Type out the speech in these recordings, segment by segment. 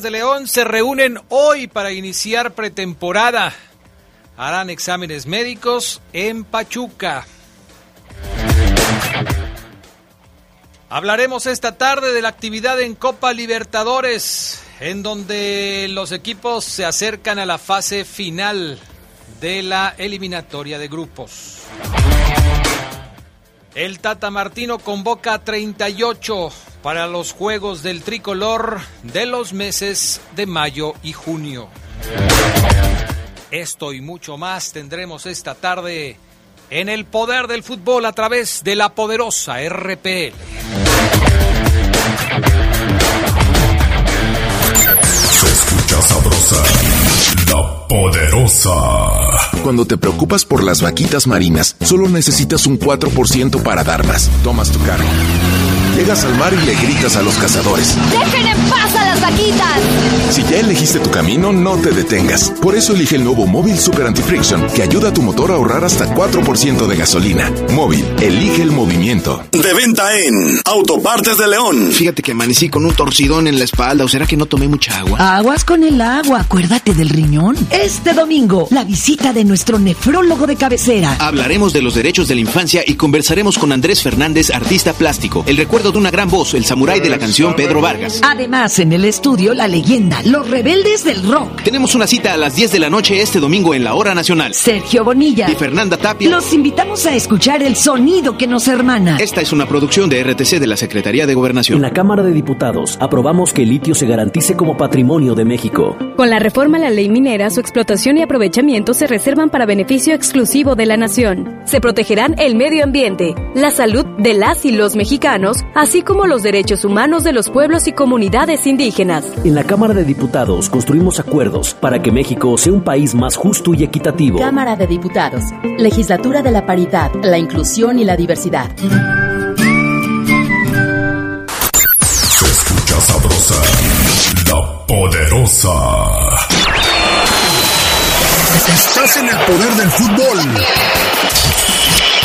De León se reúnen hoy para iniciar pretemporada. Harán exámenes médicos en Pachuca. Hablaremos esta tarde de la actividad en Copa Libertadores, en donde los equipos se acercan a la fase final de la eliminatoria de grupos. El Tata Martino convoca a 38 para los Juegos del Tricolor de los meses de mayo y junio. Esto y mucho más tendremos esta tarde en el poder del fútbol a través de la poderosa RPL. Se escucha sabrosa, la poderosa. Cuando te preocupas por las vaquitas marinas, solo necesitas un 4% para dar más. Tomas tu cargo. Llegas al mar y le gritas a los cazadores. ¡Dejen en paz a las vaquitas! Si ya elegiste tu camino, no te detengas. Por eso elige el nuevo Móvil Super Anti-Friction, que ayuda a tu motor a ahorrar hasta 4% de gasolina. Móvil, elige el movimiento. De venta en Autopartes de León. Fíjate que amanecí con un torcidón en la espalda, o será que no tomé mucha agua. Aguas con el agua, acuérdate del riñón. Este domingo, la visita de nuestro nefrólogo de cabecera. Hablaremos de los derechos de la infancia y conversaremos con Andrés Fernández, artista plástico. El recuerdo de una gran voz, el samurái de la canción Pedro Vargas. Además, en el estudio, la leyenda, los rebeldes del rock. Tenemos una cita a las 10 de la noche este domingo en la Hora Nacional. Sergio Bonilla Y Fernanda Tapia. Los invitamos a escuchar el sonido que nos hermana. Esta es una producción de RTC de la Secretaría de Gobernación. En la Cámara de Diputados aprobamos que el litio se garantice como patrimonio de México. Con la reforma a la ley minera, su explotación y aprovechamiento se reservan para beneficio exclusivo de la nación. Se protegerán el medio ambiente, la salud de las y los mexicanos, así como los derechos humanos de los pueblos y comunidades indígenas. En la Cámara de Diputados construimos acuerdos para que México sea un país más justo y equitativo. Cámara de Diputados, Legislatura de la Paridad, la Inclusión y la Diversidad. Se escucha sabrosa, la poderosa. Estás en el poder del fútbol.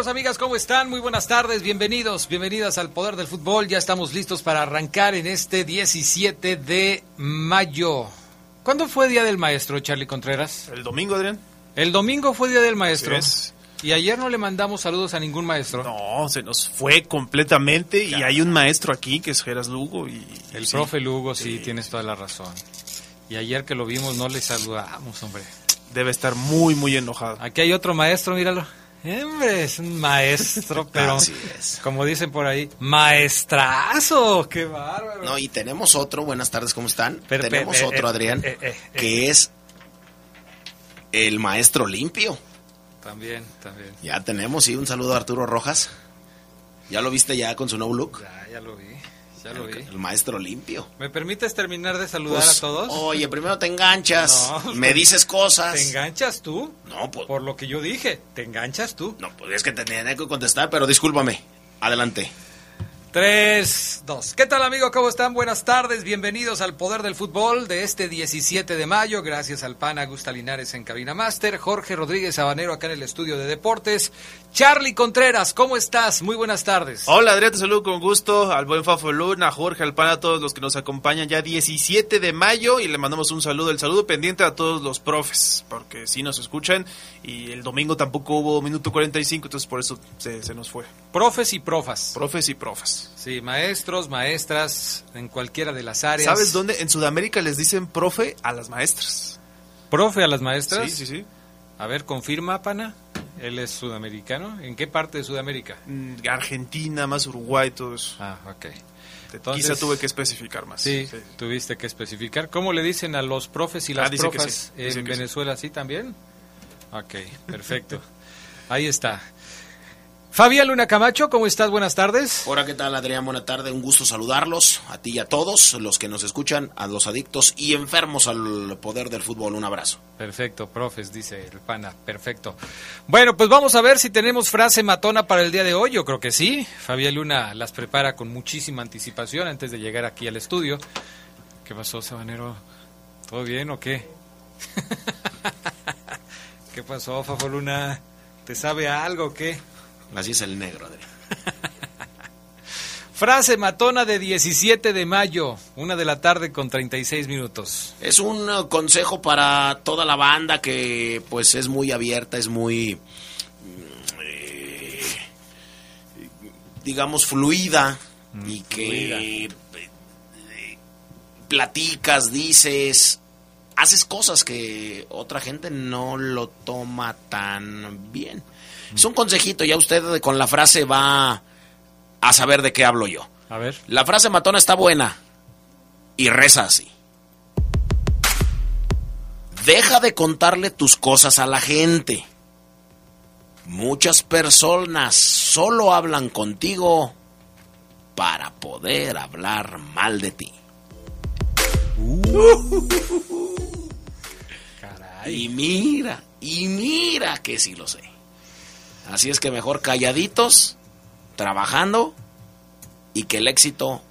Amigos, amigas? ¿Cómo están? Muy buenas tardes, bienvenidos, bienvenidas al Poder del Fútbol. Ya estamos listos para arrancar en este 17 de mayo. ¿Cuándo fue Día del Maestro, Charlie Contreras? El domingo, Adrián. El domingo fue Día del Maestro. Y ayer no le mandamos saludos a ningún maestro. No, se nos fue completamente y hay un maestro aquí que es Geras Lugo y El sí, profe Lugo, sí, tienes toda la razón. Y ayer que lo vimos no le saludamos, hombre. debe estar muy muy enojado. Aquí hay otro maestro, míralo. Hombre, es un maestro, pero como dicen por ahí, maestrazo, qué bárbaro. No, y tenemos otro, buenas tardes, ¿cómo están? tenemos otro, Adrián, que es el maestro limpio. También, también. Ya tenemos, sí, un saludo a Arturo Rojas. ¿Ya lo viste ya con su nuevo look? Ya, ya lo vi. Ya lo el, vi. El maestro limpio. ¿Me permites terminar de saludar Pues, a todos? Oye, primero te enganchas, No, me te- dices cosas. ¿Te enganchas tú? No, pues, Por lo que yo dije, ¿te enganchas tú? no, pues es que te tenía que contestar, pero discúlpame. Adelante. Tres, dos. ¿Qué tal amigos? ¿Cómo están? Buenas tardes. Bienvenidos al Poder del Fútbol de este 17 de mayo. Gracias al PAN Augusta Linares en Cabina Master. Jorge Rodríguez Sabanero acá en el estudio de deportes. Charlie Contreras, ¿cómo estás? Muy buenas tardes. Hola Adrián, te saludo con gusto al buen Fafo Luna, a Jorge, al pan, a todos los que nos acompañan ya 17 de mayo y le mandamos un saludo, el saludo pendiente a todos los profes, porque sí nos escuchan y el domingo tampoco hubo minuto 45, entonces por eso se, se nos fue. Profes y profas. Profes y profas. Sí, maestros, maestras, en cualquiera de las áreas. ¿Sabes dónde? En Sudamérica les dicen profe a las maestras. ¿Profe a las maestras? Sí, sí, sí. A ver, confirma, pana. Él es sudamericano. ¿En qué parte de Sudamérica? Mm, Argentina, más Uruguay, todo eso. Ah, ok. Quizá tuve que especificar más. Sí, tuviste que especificar. ¿Cómo le dicen a los profes y las Ah, profas sí, en que sí. Venezuela? ¿Sí también? Ok, perfecto. Ahí está. Fabián Luna Camacho, ¿cómo estás? Buenas tardes. Hola, ¿qué tal, Adrián? Buena tarde, un gusto saludarlos, a ti y a todos los que nos escuchan, a los adictos y enfermos al poder del fútbol. Un abrazo. Perfecto, profes, dice el pana. Perfecto. Bueno, pues vamos a ver si tenemos frase matona para el día de hoy. Yo creo que sí. Fabián Luna las prepara con muchísima anticipación antes de llegar aquí al estudio. ¿Qué pasó, Sabanero? ¿Todo bien o qué? ¿Qué pasó, Fafo Luna? ¿Te sabe algo o qué? Así es el negro. Frase matona de 17 de mayo, una de la tarde con 36 minutos. Es un eh, consejo para toda la banda que pues es muy abierta, es muy mm, eh, digamos fluida y que eh, platicas, dices, haces cosas que otra gente no lo toma tan bien. Es un consejito, ya usted con la frase va a saber de qué hablo yo. A ver. La frase matona está buena y reza así. Deja de contarle tus cosas a la gente. Muchas personas solo hablan contigo para poder hablar mal de ti. Y mira, y mira que sí lo sé. Así es que mejor calladitos, trabajando y que el éxito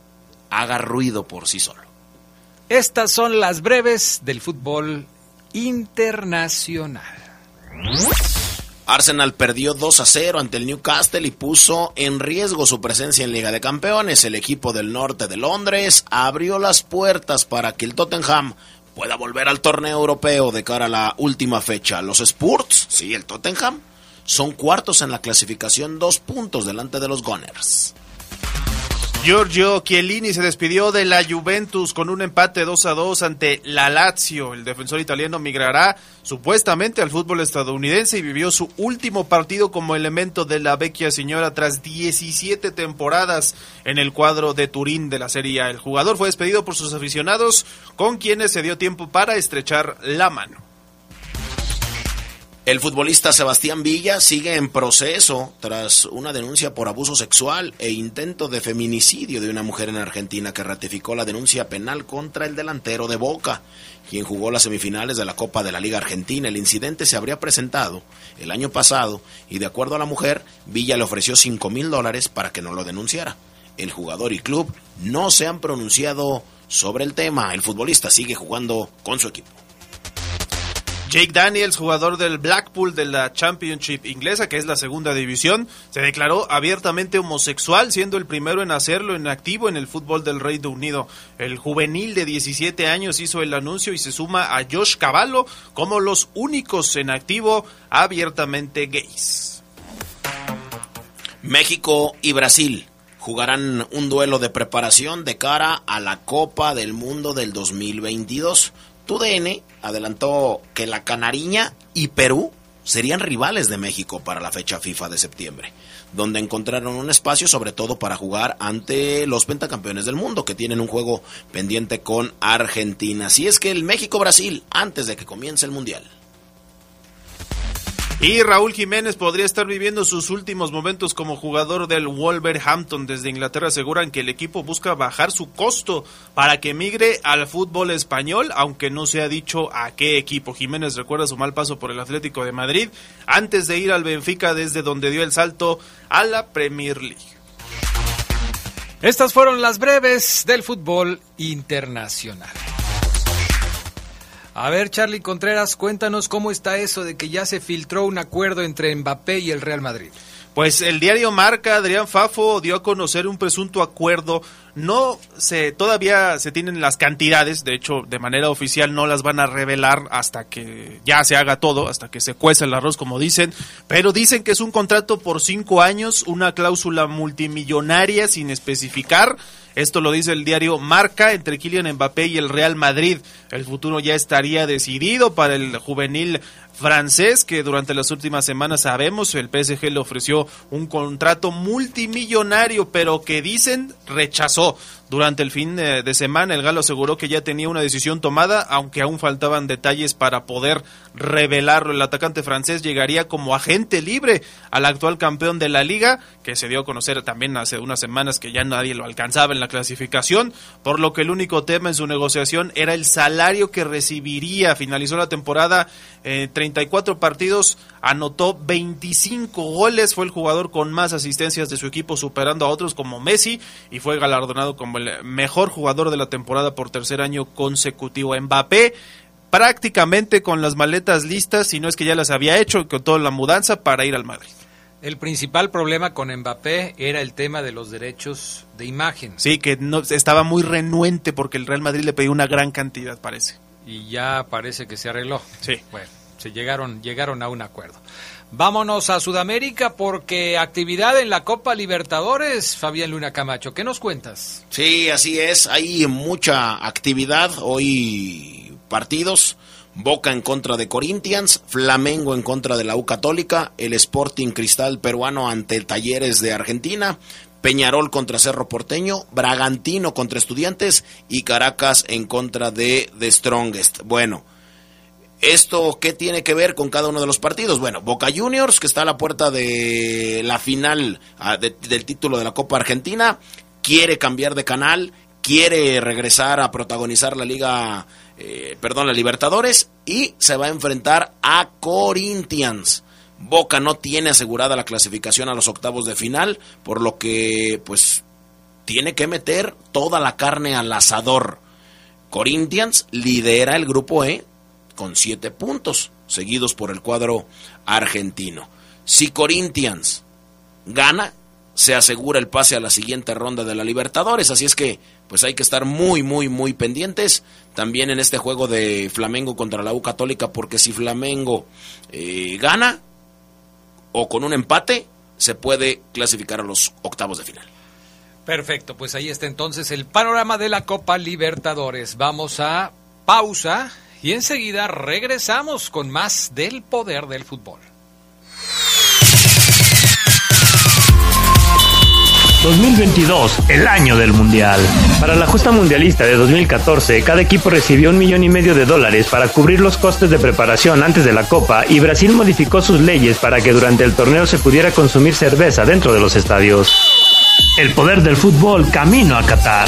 haga ruido por sí solo. Estas son las breves del fútbol internacional. Arsenal perdió 2 a 0 ante el Newcastle y puso en riesgo su presencia en Liga de Campeones. El equipo del norte de Londres abrió las puertas para que el Tottenham pueda volver al torneo europeo de cara a la última fecha. Los Spurs, sí, el Tottenham, son cuartos en la clasificación, dos puntos delante de los Gunners. Giorgio Chiellini se despidió de la Juventus con un empate 2 a 2 ante la Lazio. El defensor italiano migrará supuestamente al fútbol estadounidense y vivió su último partido como elemento de la vecchia señora tras 17 temporadas en el cuadro de Turín de la Serie A. El jugador fue despedido por sus aficionados con quienes se dio tiempo para estrechar la mano. El futbolista Sebastián Villa sigue en proceso tras una denuncia por abuso sexual e intento de feminicidio de una mujer en Argentina que ratificó la denuncia penal contra el delantero de Boca, quien jugó las semifinales de la Copa de la Liga Argentina. El incidente se habría presentado el año pasado y de acuerdo a la mujer, Villa le ofreció 5 mil dólares para que no lo denunciara. El jugador y club no se han pronunciado sobre el tema. El futbolista sigue jugando con su equipo. Jake Daniels, jugador del Blackpool de la Championship inglesa, que es la segunda división, se declaró abiertamente homosexual, siendo el primero en hacerlo en activo en el fútbol del Reino Unido. El juvenil de 17 años hizo el anuncio y se suma a Josh Cavallo como los únicos en activo abiertamente gays. México y Brasil jugarán un duelo de preparación de cara a la Copa del Mundo del 2022. TUDN adelantó que la Canariña y Perú serían rivales de México para la fecha FIFA de septiembre, donde encontraron un espacio sobre todo para jugar ante los pentacampeones del mundo que tienen un juego pendiente con Argentina. Así es que el México-Brasil antes de que comience el Mundial. Y Raúl Jiménez podría estar viviendo sus últimos momentos como jugador del Wolverhampton. Desde Inglaterra aseguran que el equipo busca bajar su costo para que migre al fútbol español, aunque no se ha dicho a qué equipo. Jiménez recuerda su mal paso por el Atlético de Madrid antes de ir al Benfica desde donde dio el salto a la Premier League. Estas fueron las breves del fútbol internacional. A ver, Charlie Contreras, cuéntanos cómo está eso de que ya se filtró un acuerdo entre Mbappé y el Real Madrid. Pues el diario Marca, Adrián Fafo, dio a conocer un presunto acuerdo. No se, todavía se tienen las cantidades, de hecho, de manera oficial no las van a revelar hasta que ya se haga todo, hasta que se cueza el arroz, como dicen. Pero dicen que es un contrato por cinco años, una cláusula multimillonaria sin especificar esto lo dice el diario Marca entre Kylian Mbappé y el Real Madrid. El futuro ya estaría decidido para el juvenil francés que durante las últimas semanas sabemos el PSG le ofreció un contrato multimillonario pero que dicen rechazó. Durante el fin de semana el galo aseguró que ya tenía una decisión tomada aunque aún faltaban detalles para poder revelarlo. El atacante francés llegaría como agente libre al actual campeón de la liga que se dio a conocer también hace unas semanas que ya nadie lo alcanzaba en la clasificación por lo que el único tema en su negociación era el salario que recibiría. Finalizó la temporada en eh, 34 partidos, anotó 25 goles, fue el jugador con más asistencias de su equipo, superando a otros como Messi, y fue galardonado como el mejor jugador de la temporada por tercer año consecutivo. Mbappé prácticamente con las maletas listas, si no es que ya las había hecho, con toda la mudanza para ir al Madrid. El principal problema con Mbappé era el tema de los derechos de imagen. Sí, que no, estaba muy renuente porque el Real Madrid le pidió una gran cantidad, parece. Y ya parece que se arregló. Sí. Bueno se llegaron, llegaron a un acuerdo. Vámonos a Sudamérica porque actividad en la Copa Libertadores, Fabián Luna Camacho, ¿qué nos cuentas? Sí, así es, hay mucha actividad, hoy partidos, Boca en contra de Corinthians, Flamengo en contra de la U Católica, el Sporting Cristal peruano ante Talleres de Argentina, Peñarol contra Cerro Porteño, Bragantino contra Estudiantes y Caracas en contra de The Strongest. Bueno, ¿Esto qué tiene que ver con cada uno de los partidos? Bueno, Boca Juniors, que está a la puerta de la final ah, del título de la Copa Argentina, quiere cambiar de canal, quiere regresar a protagonizar la Liga, eh, perdón, la Libertadores, y se va a enfrentar a Corinthians. Boca no tiene asegurada la clasificación a los octavos de final, por lo que, pues, tiene que meter toda la carne al asador. Corinthians lidera el grupo E con siete puntos, seguidos por el cuadro argentino. Si Corinthians gana, se asegura el pase a la siguiente ronda de la Libertadores, así es que pues hay que estar muy, muy, muy pendientes también en este juego de Flamengo contra la U Católica, porque si Flamengo eh, gana o con un empate, se puede clasificar a los octavos de final. Perfecto, pues ahí está entonces el panorama de la Copa Libertadores. Vamos a pausa y enseguida regresamos con más del poder del fútbol. 2022, el año del Mundial. Para la justa mundialista de 2014, cada equipo recibió un millón y medio de dólares para cubrir los costes de preparación antes de la Copa y Brasil modificó sus leyes para que durante el torneo se pudiera consumir cerveza dentro de los estadios. El poder del fútbol camino a Qatar.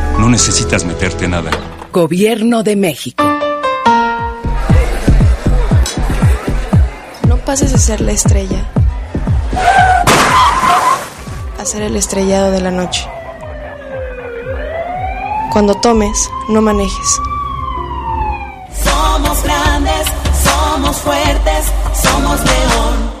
no necesitas meterte nada. Gobierno de México. No pases de ser la estrella a ser el estrellado de la noche. Cuando tomes, no manejes. Somos grandes, somos fuertes, somos león.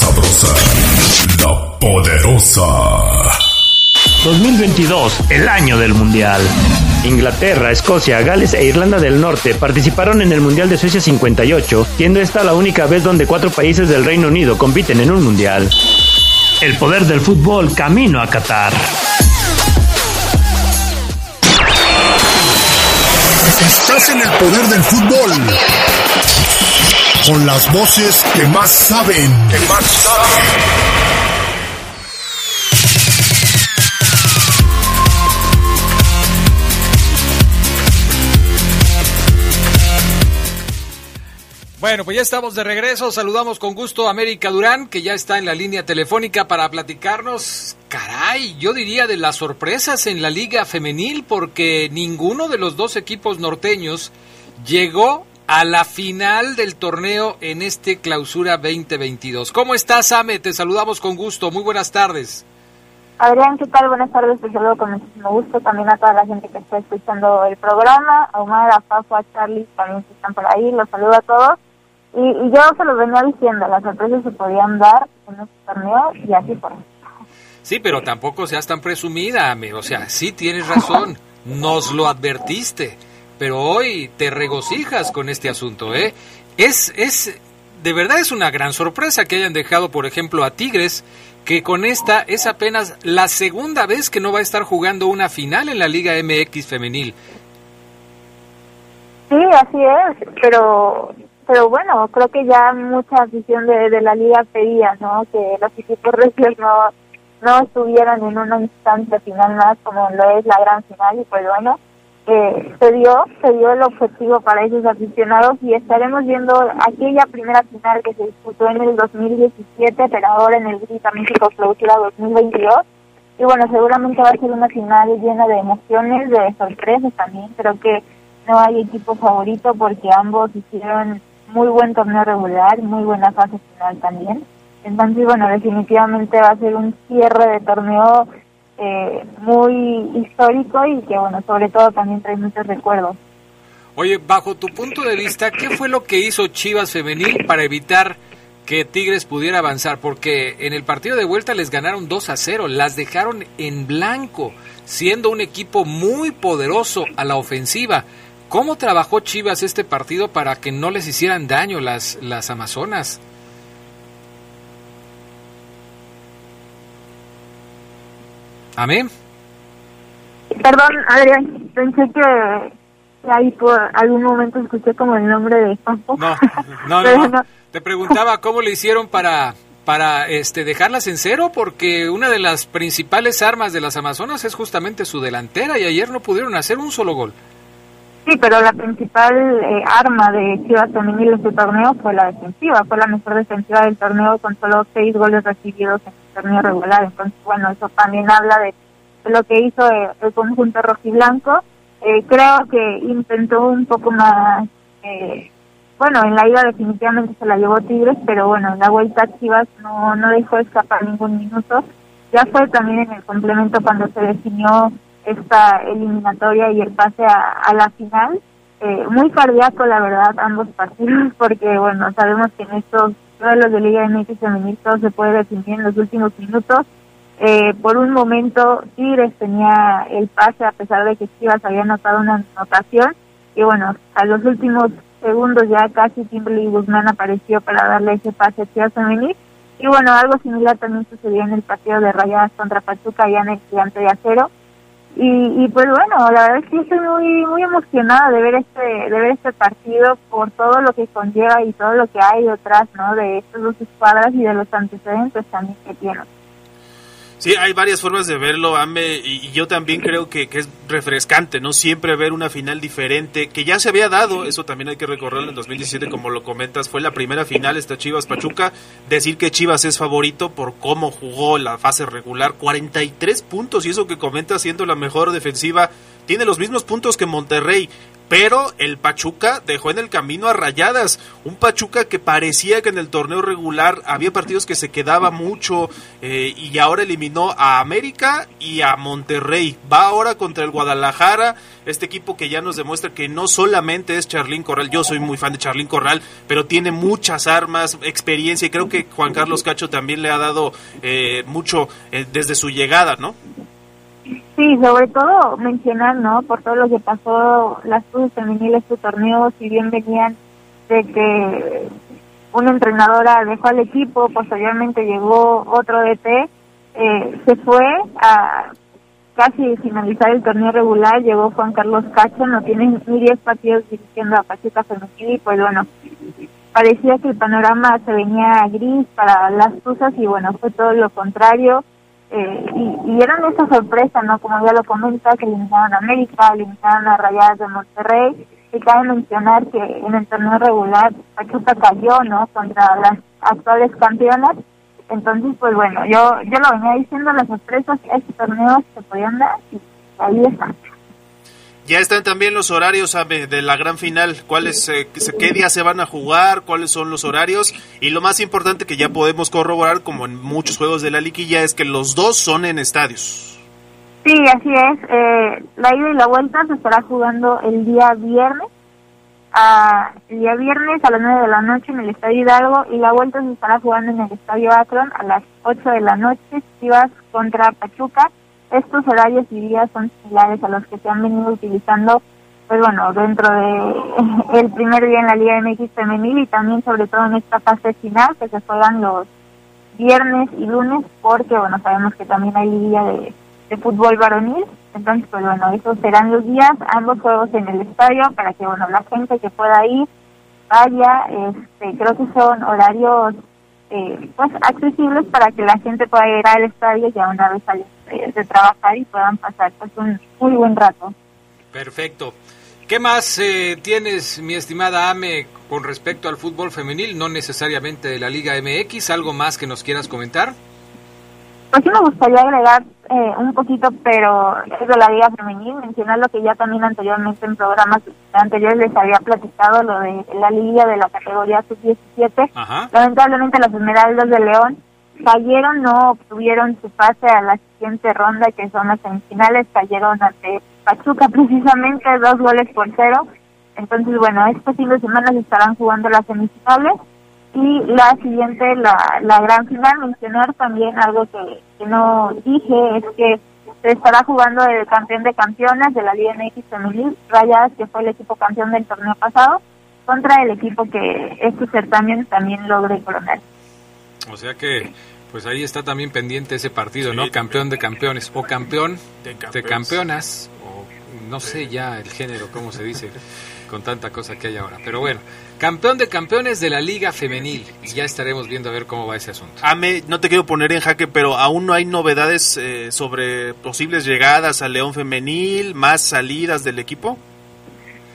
Sabrosa, la poderosa. 2022, el año del Mundial. Inglaterra, Escocia, Gales e Irlanda del Norte participaron en el Mundial de Suecia 58, siendo esta la única vez donde cuatro países del Reino Unido compiten en un Mundial. El poder del fútbol camino a Qatar. Estás en el poder del fútbol. Con las voces que más saben. Que más saben. Bueno, pues ya estamos de regreso. Saludamos con gusto a América Durán, que ya está en la línea telefónica para platicarnos, caray, yo diría de las sorpresas en la liga femenil, porque ninguno de los dos equipos norteños llegó a la final del torneo en este clausura 2022. ¿Cómo estás, Ame? Te saludamos con gusto. Muy buenas tardes. Adrián, ¿qué tal? Buenas tardes, te saludo con muchísimo gusto también a toda la gente que está escuchando el programa, a Omar, a Fafo, a Charlie, también que están por ahí, los saludo a todos. Y, y yo se los venía diciendo, las sorpresas se podían dar en este torneo y así por Sí, pero tampoco seas tan presumida, Ame. O sea, sí tienes razón, nos lo advertiste, pero hoy te regocijas con este asunto, ¿eh? Es, es, de verdad es una gran sorpresa que hayan dejado, por ejemplo, a Tigres, que con esta es apenas la segunda vez que no va a estar jugando una final en la Liga MX femenil. Sí, así es, pero pero bueno, creo que ya mucha afición de, de la liga pedía, ¿no? Que los equipos regios no, no estuvieran en una instancia final más como lo es la gran final y pues bueno, eh, se dio, se dio el objetivo para esos aficionados y estaremos viendo aquella primera final que se disputó en el 2017, pero ahora en el Grita México Clausura 2022. Y bueno, seguramente va a ser una final llena de emociones, de sorpresas también. Creo que no hay equipo favorito porque ambos hicieron muy buen torneo regular, muy buena fase final también. Entonces, bueno, definitivamente va a ser un cierre de torneo eh, muy histórico y que, bueno, sobre todo también trae muchos recuerdos. Oye, bajo tu punto de vista, ¿qué fue lo que hizo Chivas Femenil para evitar que Tigres pudiera avanzar? Porque en el partido de vuelta les ganaron 2 a 0, las dejaron en blanco, siendo un equipo muy poderoso a la ofensiva. ¿Cómo trabajó Chivas este partido para que no les hicieran daño las, las Amazonas? Amén. Perdón, Adrián, pensé que ahí por algún momento escuché como el nombre de Campo. No, no, no, no. Te preguntaba cómo le hicieron para para este dejarlas en cero porque una de las principales armas de las Amazonas es justamente su delantera y ayer no pudieron hacer un solo gol. Sí, pero la principal eh, arma de Chivas Femenil en este torneo fue la defensiva, fue la mejor defensiva del torneo con solo seis goles recibidos en torneo regular. Entonces, bueno, eso también habla de, lo que hizo eh, el conjunto rojiblanco. Eh, creo que intentó un poco más, eh, bueno, en la ida definitivamente se la llevó Tigres, pero bueno, en la vuelta Chivas no, no dejó escapar ningún minuto. Ya fue también en el complemento cuando se definió esta eliminatoria y el pase a, a la final. Eh, muy cardíaco, la verdad, ambos partidos, porque, bueno, sabemos que en estos duelos de Liga MX femenil todo se puede definir en los últimos minutos. Eh, por un momento, Tigres tenía el pase, a pesar de que Chivas había anotado una anotación. Y bueno, a los últimos segundos ya casi Kimberly Guzmán apareció para darle ese pase a Chivas femenil. Y bueno, algo similar también sucedió en el partido de Rayadas contra Pachuca, ya en el Gigante de Acero y, y pues bueno, la verdad es que estoy muy muy emocionada de ver este de ver este partido por todo lo que conlleva y todo lo que hay detrás, ¿no? De estas dos escuadras y de los antecedentes también que tienen. Sí, hay varias formas de verlo, Ame, y yo también creo que, es refrescante, ¿no? Siempre ver una final diferente, que ya se había dado, eso también hay que recorrerlo en 2017, como lo comentas, fue la primera final esta Chivas Pachuca, decir que Chivas es favorito por cómo jugó la fase regular, 43 puntos, y eso que comenta siendo la mejor defensiva, tiene los mismos puntos que Monterrey, pero el Pachuca dejó en el camino a rayadas. Un Pachuca que parecía que en el torneo regular había partidos que se quedaba mucho eh, y ahora eliminó a América y a Monterrey. Va ahora contra el Guadalajara, este equipo que ya nos demuestra que no solamente es Charlín Corral, yo soy muy fan de Charlín Corral, pero tiene muchas armas, experiencia y creo que Juan Carlos Cacho también le ha dado eh, mucho eh, desde su llegada, ¿no? Sí, sobre todo mencionar, ¿no? Por todo lo que pasó las clubes femeniles su torneo, si bien venían de que una entrenadora dejó al equipo, posteriormente llegó otro DT, eh, se fue a casi finalizar el torneo regular, llegó Juan Carlos Cacho, no tiene ni 10 partidos dirigiendo a Pachuca Femenil y pues bueno, parecía que el panorama se venía gris para las cosas y bueno, fue todo lo contrario eh, y, y, eran esa sorpresa, ¿no? Como ya lo comenta, que limitaron a América, limitaron a Rayadas de Monterrey, y cabe mencionar que en el torneo regular Pachuca cayó, ¿no? Contra las actuales campeonas, entonces, pues bueno, yo yo lo venía diciendo, las sorpresas que este torneo se podían dar, y ahí están. Ya están también los horarios de la gran final. ¿Cuáles, eh, qué días se van a jugar? ¿Cuáles son los horarios? Y lo más importante que ya podemos corroborar, como en muchos juegos de la liguilla, es que los dos son en estadios. Sí, así es. Eh, la ida y la vuelta se estará jugando el día viernes. el día viernes a las 9 de la noche en el Estadio Hidalgo y la vuelta se estará jugando en el Estadio Akron a las 8 de la noche, Chivas contra Pachuca estos horarios y días son similares a los que se han venido utilizando, pues bueno, dentro de el primer día en la Liga MX femenil y también sobre todo en esta fase final que se juegan los viernes y lunes porque bueno, sabemos que también hay liga de, fútbol varonil, entonces pues bueno, esos serán los días, ambos juegos en el estadio para que bueno, la gente que pueda ir vaya, este, creo que son horarios eh, pues accesibles para que la gente pueda ir al estadio y a una vez salir de, trabajar y puedan pasar pues un muy buen rato. Perfecto. ¿Qué más eh, tienes, mi estimada Ame, con respecto al fútbol femenil, no necesariamente de la Liga MX? ¿Algo más que nos quieras comentar? Pues sí me gustaría agregar eh, un poquito, pero es de la Liga Femenil, mencionar lo que ya también anteriormente en programas anteriores les había platicado, lo de la Liga de la categoría sub-17. Lamentablemente las Esmeraldas de León cayeron, no obtuvieron su pase a la siguiente ronda, que son las semifinales, cayeron ante Pachuca precisamente dos goles por cero. Entonces, bueno, este fin de semana se estarán jugando las semifinales y la siguiente, la, la gran final. Mencionar también algo que, que no dije, es que se estará jugando el campeón de campeonas de la Liga MX Femenil, Rayadas, que fue el equipo campeón del torneo pasado, contra el equipo que este certamen también logre coronar. O sea que, pues ahí está también pendiente ese partido, ¿no? Campeón de campeones o campeón de, campeonas, o no sé ya el género, cómo se dice, con tanta cosa que hay ahora. Pero bueno, campeón de campeones de la Liga Femenil. Y ya estaremos viendo a ver cómo va ese asunto. Ame, no te quiero poner en jaque, pero aún no hay novedades eh, sobre posibles llegadas al León Femenil, más salidas del equipo.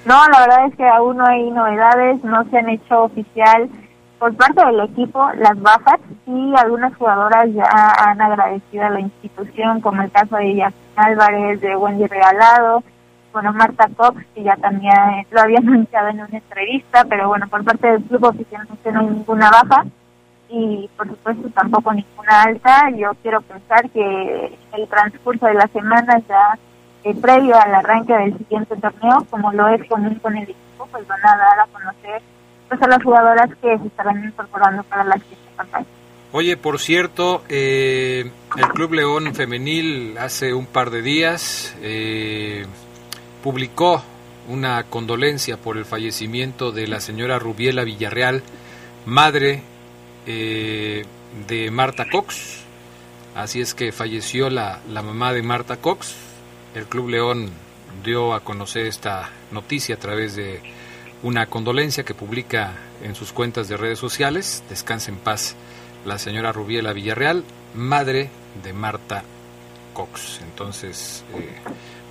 No, la verdad es que aún no hay novedades, no se han hecho oficial por parte del equipo las bajas y algunas jugadoras ya han agradecido a la institución, como el caso de Jacqueline Álvarez, de Wendy Regalado, bueno, Marta Cox, que ya también lo había anunciado en una entrevista, pero bueno, por parte del club oficialmente no hay ninguna baja y por supuesto tampoco ninguna alta. Yo quiero pensar que el transcurso de la semana ya eh, previo al arranque del siguiente torneo, como lo es común con el equipo, pues van a dar a conocer pues, a las jugadoras que se estarán incorporando para la siguiente campaña. Oye, por cierto, eh, el Club León Femenil hace un par de días eh, publicó una condolencia por el fallecimiento de la señora Rubiela Villarreal, madre eh, de Marta Cox. Así es que falleció la, la mamá de Marta Cox. El Club León dio a conocer esta noticia a través de una condolencia que publica en sus cuentas de redes sociales. Descanse en paz la señora Rubiela Villarreal, madre de Marta Cox. Entonces, eh,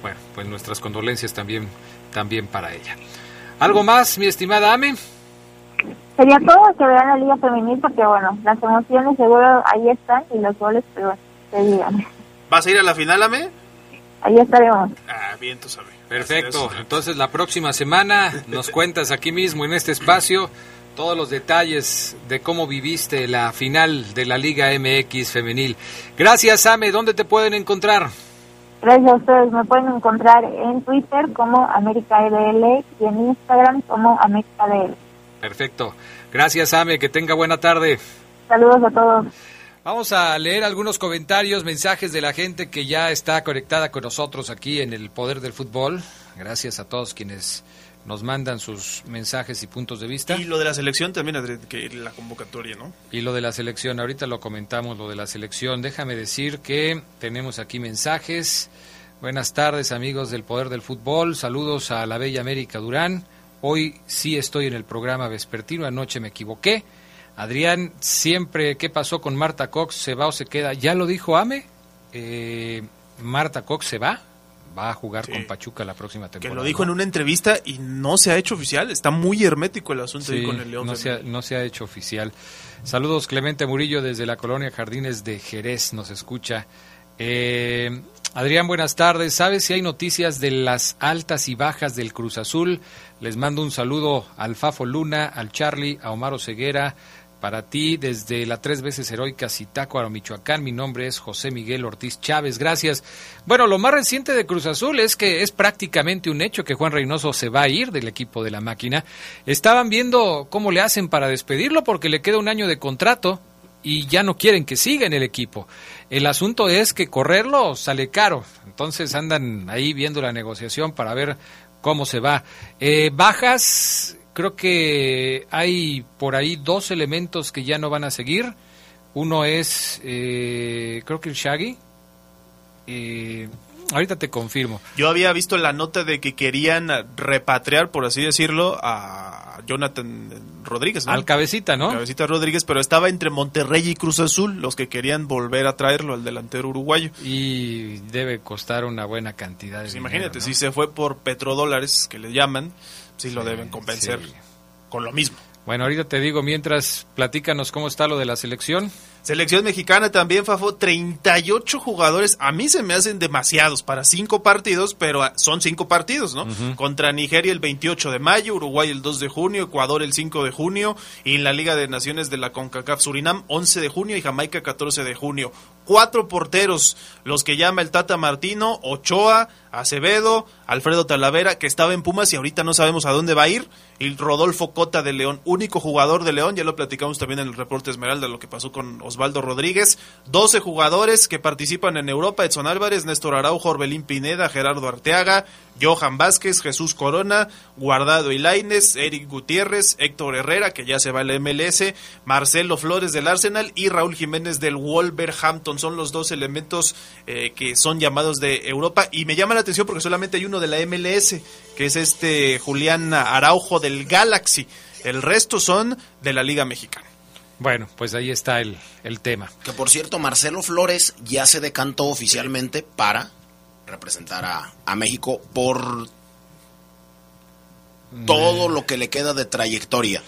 bueno, pues nuestras condolencias también, también para ella. ¿Algo más, mi estimada Ame? Sería todo que vean la Liga Femenil porque, bueno, las emociones seguro ahí están y los goles, pero se digan. ¿Vas a ir a la final, Ame? Ahí estaremos. Ah, bien, tú sabes. Perfecto. Entonces, la próxima semana nos cuentas aquí mismo en este espacio todos los detalles de cómo viviste la final de la Liga MX femenil. Gracias, Ame. ¿Dónde te pueden encontrar? Gracias a ustedes. Me pueden encontrar en Twitter como AméricaEDL y en Instagram como AméricaDL. Perfecto. Gracias, Ame. Que tenga buena tarde. Saludos a todos. Vamos a leer algunos comentarios, mensajes de la gente que ya está conectada con nosotros aquí en el Poder del Fútbol. Gracias a todos quienes nos mandan sus mensajes y puntos de vista. Y lo de la selección también, que la convocatoria, ¿no? Y lo de la selección, ahorita lo comentamos, lo de la selección. Déjame decir que tenemos aquí mensajes. Buenas tardes, amigos del Poder del Fútbol. Saludos a la Bella América Durán. Hoy sí estoy en el programa vespertino, anoche me equivoqué. Adrián, siempre, ¿qué pasó con Marta Cox? ¿Se va o se queda? Ya lo dijo Ame. Eh, Marta Cox se va va a jugar con Pachuca la próxima temporada. Que lo dijo en una entrevista y no se ha hecho oficial. Está muy hermético el asunto ahí con el León. No se, ha, no se ha hecho oficial. Saludos Clemente Murillo desde la colonia Jardines de Jerez, nos escucha. Eh, Adrián, buenas tardes. ¿Sabes si hay noticias de las altas y bajas del Cruz Azul? Les mando un saludo al Fafo Luna, al Charlie, a Omar Ceguera, para ti, desde la tres veces heroica Zitácuaro, Michoacán, mi nombre es José Miguel Ortiz Chávez. Gracias. Bueno, lo más reciente de Cruz Azul es que es prácticamente un hecho que Juan Reynoso se va a ir del equipo de la máquina. Estaban viendo cómo le hacen para despedirlo porque le queda un año de contrato y ya no quieren que siga en el equipo. El asunto es que correrlo sale caro. Entonces andan ahí viendo la negociación para ver cómo se va. Eh, bajas Creo que hay por ahí dos elementos que ya no van a seguir. Uno es, eh, creo que el Shaggy. Eh, ahorita te confirmo. Yo había visto la nota de que querían repatriar, por así decirlo, a Jonathan Rodríguez. Al cabecita, ¿no? cabecita Rodríguez, pero estaba entre Monterrey y Cruz Azul los que querían volver a traerlo al delantero uruguayo. Y debe costar una buena cantidad de pues dinero, Imagínate, si se fue por petrodólares, que le llaman, sí, lo deben convencer con lo mismo. Bueno, ahorita te digo, mientras platícanos cómo está lo de la selección. Selección mexicana también, Fafo, 38 jugadores. A mí se me hacen demasiados para cinco partidos, pero son cinco partidos, ¿no? Contra Nigeria el 28 de mayo, Uruguay el 2 de junio, Ecuador el 5 de junio y en la Liga de Naciones de la CONCACAF Surinam 11 de junio y Jamaica 14 de junio. Cuatro porteros, los que llama el Tata Martino, Ochoa, Acevedo, Alfredo Talavera, que estaba en Pumas y ahorita no sabemos a dónde va a ir, y Rodolfo Cota de León, único jugador de León, ya lo platicamos también en el reporte Esmeralda, lo que pasó con Osvaldo Rodríguez, 12 jugadores que participan en Europa, Edson Álvarez, Néstor Araujo, Orbelín Pineda, Gerardo Arteaga, Johan Vázquez, Jesús Corona, Guardado Ilaines, Eric Gutiérrez, Héctor Herrera, que ya se va al MLS, Marcelo Flores del Arsenal y Raúl Jiménez del Wolverhampton. Son los dos elementos eh, que son llamados de Europa. Y me llama la atención porque solamente hay uno de la MLS, que es este Julián Araujo del Galaxy. El resto son de la Liga Mexicana. Bueno, pues ahí está el, el tema. Que por cierto, Marcelo Flores ya se decantó oficialmente para representar a, a México por todo lo que le queda de trayectoria.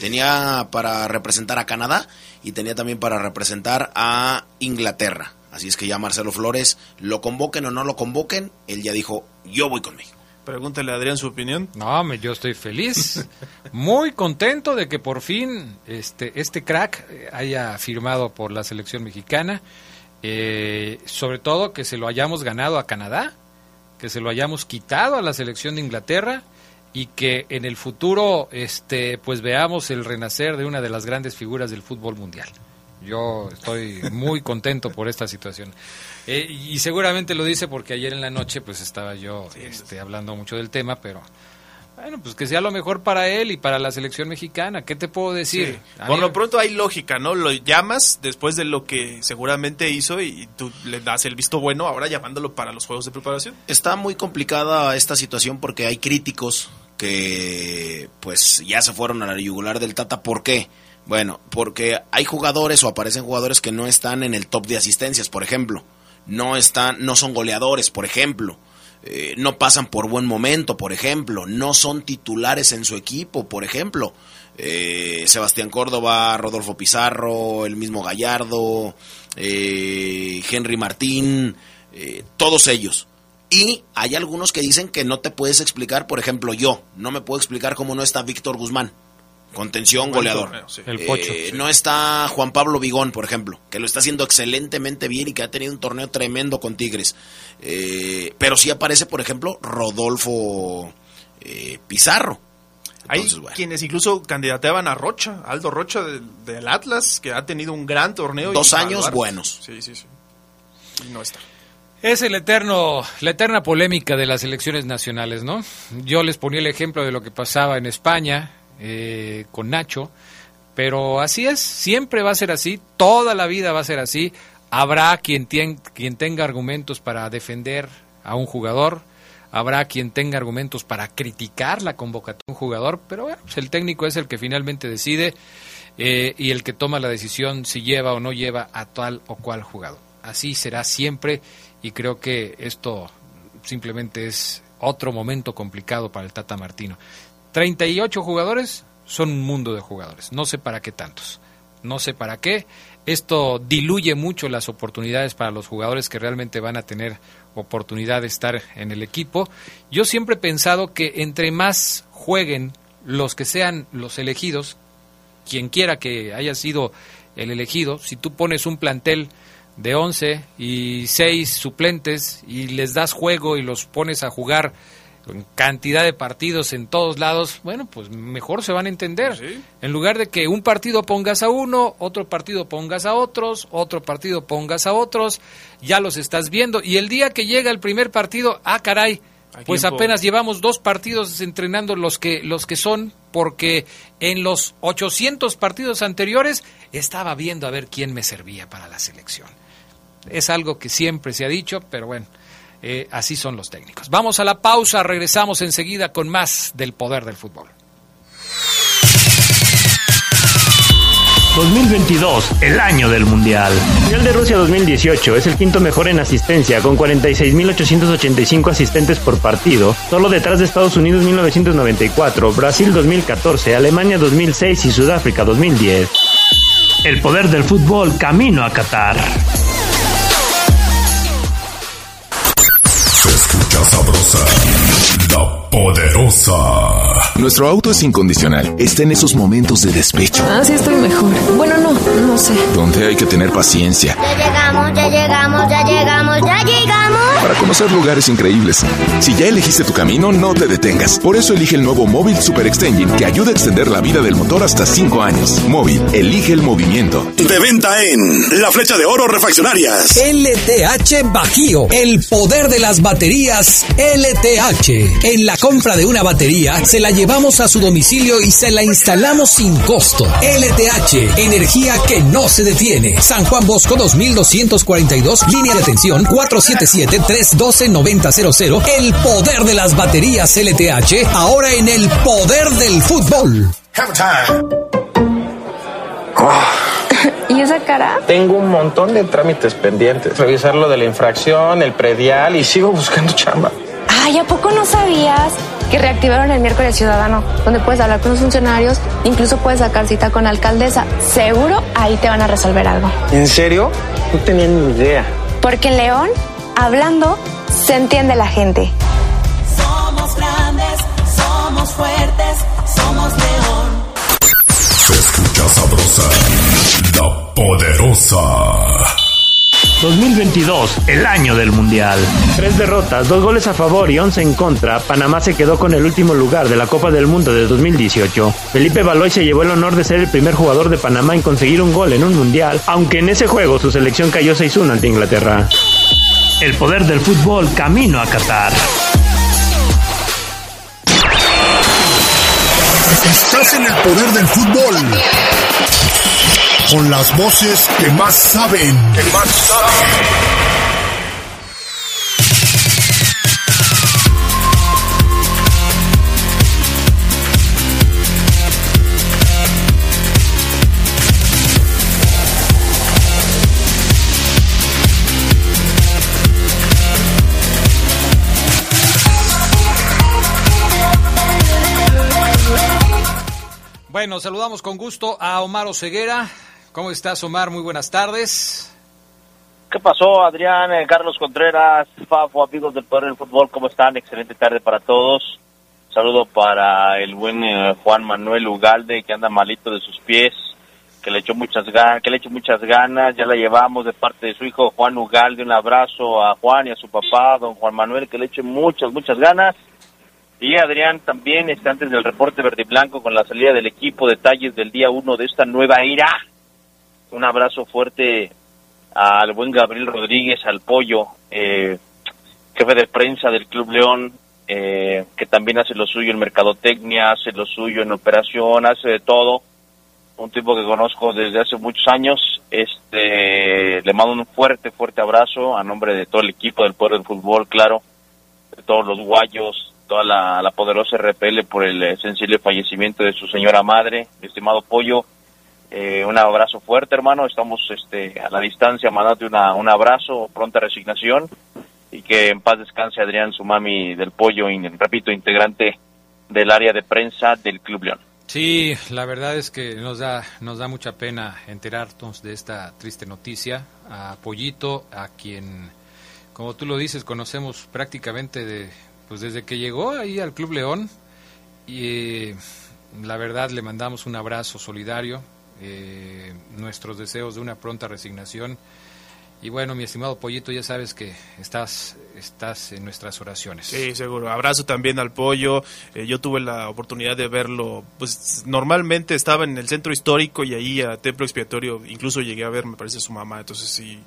Tenía para representar a Canadá y tenía también para representar a Inglaterra. Así es que ya Marcelo Flores, lo convoquen o no lo convoquen, él ya dijo, yo voy con México. Pregúntale a Adrián su opinión. No, yo estoy feliz, muy contento de que por fin este, este crack haya firmado por la selección mexicana. Eh, sobre todo que se lo hayamos ganado a Canadá, que se lo hayamos quitado a la selección de Inglaterra y que en el futuro este pues veamos el renacer de una de las grandes figuras del fútbol mundial. Yo estoy muy contento por esta situación. Eh, y seguramente lo dice porque ayer en la noche pues estaba yo este, hablando mucho del tema, pero bueno, pues que sea lo mejor para él y para la selección mexicana. ¿Qué te puedo decir? Por lo pronto hay lógica, ¿no? Lo llamas después de lo que seguramente hizo y tú le das el visto bueno, ahora llamándolo para los juegos de preparación. Está muy complicada esta situación porque hay críticos que pues ya se fueron a la yugular del Tata. ¿Por qué? Bueno, porque hay jugadores o aparecen jugadores que no están en el top de asistencias, por ejemplo. No están, no son goleadores, por ejemplo. Eh, no pasan por buen momento, por ejemplo. No son titulares en su equipo, por ejemplo. Eh, Sebastián Córdoba, Rodolfo Pizarro, el mismo Gallardo, eh, Henry Martín, todos ellos. Y hay algunos que dicen que no te puedes explicar, por ejemplo, yo, no me puedo explicar cómo no está Víctor Guzmán. Contención, goleador. Eh, no está Juan Pablo Vigón, por ejemplo, que lo está haciendo excelentemente bien y que ha tenido un torneo tremendo con Tigres. Eh, pero sí aparece, por ejemplo, Rodolfo eh, Pizarro. Hay quienes incluso candidateaban a Rocha, Aldo Rocha del Atlas, que ha tenido un gran torneo. Dos años buenos. Sí, sí, sí. Y no está. Es el eterno, la eterna polémica de las elecciones nacionales, ¿no? Yo les ponía el ejemplo de lo que pasaba en España, eh, con Nacho, pero así es, siempre va a ser así, toda la vida va a ser así. Habrá quien, quien tenga argumentos para defender a un jugador, habrá quien tenga argumentos para criticar la convocatoria de un jugador, pero bueno, pues el técnico es el que finalmente decide eh, y el que toma la decisión si lleva o no lleva a tal o cual jugador. Así será siempre y creo que esto simplemente es otro momento complicado para el Tata Martino. 38 jugadores son un mundo de jugadores. No sé para qué tantos. No sé para qué. Esto diluye mucho las oportunidades para los jugadores que realmente van a tener oportunidad de estar en el equipo. Yo siempre he pensado que entre más jueguen los que sean los elegidos, quien quiera que haya sido el elegido, si tú pones un plantel de 11 y 6 suplentes y les das juego y los pones a jugar con cantidad de partidos en todos lados, bueno, pues mejor se van a entender. En lugar de que un partido pongas a uno, otro partido pongas a otros, otro partido pongas a otros, ya los estás viendo. Y el día que llega el primer partido, ah, caray, pues apenas llevamos dos partidos entrenando los que, los que son, porque en los 800 partidos anteriores estaba viendo a ver quién me servía para la selección. Es algo que siempre se ha dicho, pero bueno eh, así son los técnicos. Vamos a la pausa, regresamos enseguida con más del poder del fútbol. 2022, el año del Mundial. Mundial de Rusia 2018 es el quinto mejor en asistencia, con 46.885 asistentes por partido, solo detrás de Estados Unidos 1994, Brasil 2014, Alemania 2006 y Sudáfrica 2010. El poder del fútbol camino a Qatar. Poderosa. Nuestro auto es incondicional. Está en esos momentos de despecho. Ah, sí, estoy mejor. Bueno, no, no sé. Donde hay que tener paciencia. Ya llegamos, ya llegamos, ya llegamos, ya llegamos. Para conocer lugares increíbles. Si ya elegiste tu camino, no te detengas. Por eso elige el nuevo Móvil Super Extension que ayuda a extender la vida del motor hasta 5 años. Móvil, elige el movimiento. De venta en La Flecha de Oro Refaccionarias. LTH Bajío. El poder de las baterías LTH. En la compra de una batería, se la llevamos a su domicilio y se la instalamos sin costo. LTH, energía que no se detiene. San Juan Bosco 2242, línea de atención 477-312-9000. El poder de las baterías LTH, ahora en el poder del fútbol. ¿Y esa cara? Tengo un montón de trámites pendientes. Revisar lo de la infracción, el predial y sigo buscando chamba. Ay, ¿a poco no sabías que reactivaron el miércoles ciudadano? Donde puedes hablar con los funcionarios, incluso puedes sacar cita con la alcaldesa. Seguro ahí te van a resolver algo. ¿En serio? No tenía ni idea. Porque en León, hablando, se entiende la gente. Somos grandes, somos fuertes, somos León. Se escucha sabrosa, la poderosa. 2022, el año del Mundial. Tres derrotas, dos goles a favor y once en contra, Panamá se quedó con el último lugar de la Copa del Mundo de 2018. Felipe Baloy se llevó el honor de ser el primer jugador de Panamá en conseguir un gol en un Mundial, aunque en ese juego su selección cayó 6-1 ante Inglaterra. El poder del fútbol camino a Qatar. Estás en el poder del fútbol con las voces que más saben. Bueno, saludamos con gusto a Omar Ceguera, ¿Cómo estás, Omar? Muy buenas tardes. ¿Qué pasó, Adrián, eh, Carlos Contreras, Fafo, amigos del Poder del Fútbol? ¿Cómo están? Excelente tarde para todos. Saludo para el buen eh, Juan Manuel Ugalde, que anda malito de sus pies, que le echó muchas ganas, que le echó muchas ganas. Ya la llevamos de parte de su hijo Juan Ugalde. Un abrazo a Juan y a su papá, don Juan Manuel, que le eche muchas, muchas ganas. Y Adrián también está antes del reporte verde y blanco con la salida del equipo, detalles del día uno de esta nueva era. Un abrazo fuerte al buen Gabriel Rodríguez, al pollo, eh, jefe de prensa del Club León, eh, que también hace lo suyo en mercadotecnia, hace lo suyo en operación, hace de todo. Un tipo que conozco desde hace muchos años. Este, le mando un fuerte, fuerte abrazo a nombre de todo el equipo del Poder del Fútbol, claro, de todos los guayos, toda la, poderosa RPL por el eh, sensible fallecimiento de su señora madre, mi estimado Pollo. Eh, un abrazo fuerte, hermano. Estamos este, a la distancia, mandate una, un abrazo, pronta resignación y que en paz descanse Adrián, su mami del Pollo, y, repito, integrante del área de prensa del Club León. Sí, la verdad es que nos da, nos da mucha pena enterarnos de esta triste noticia. A Pollito, a quien, como tú lo dices, conocemos prácticamente de, pues desde que llegó ahí al Club León, y eh, la verdad le mandamos un abrazo solidario, eh, nuestros deseos de una pronta resignación. Y bueno, mi estimado Pollito, ya sabes que estás, estás en nuestras oraciones. Sí, seguro. Abrazo también al Pollo. Eh, yo tuve la oportunidad de verlo. Pues normalmente estaba en el centro histórico y ahí a Templo Expiatorio. Incluso llegué a ver, me parece, su mamá. Entonces sí,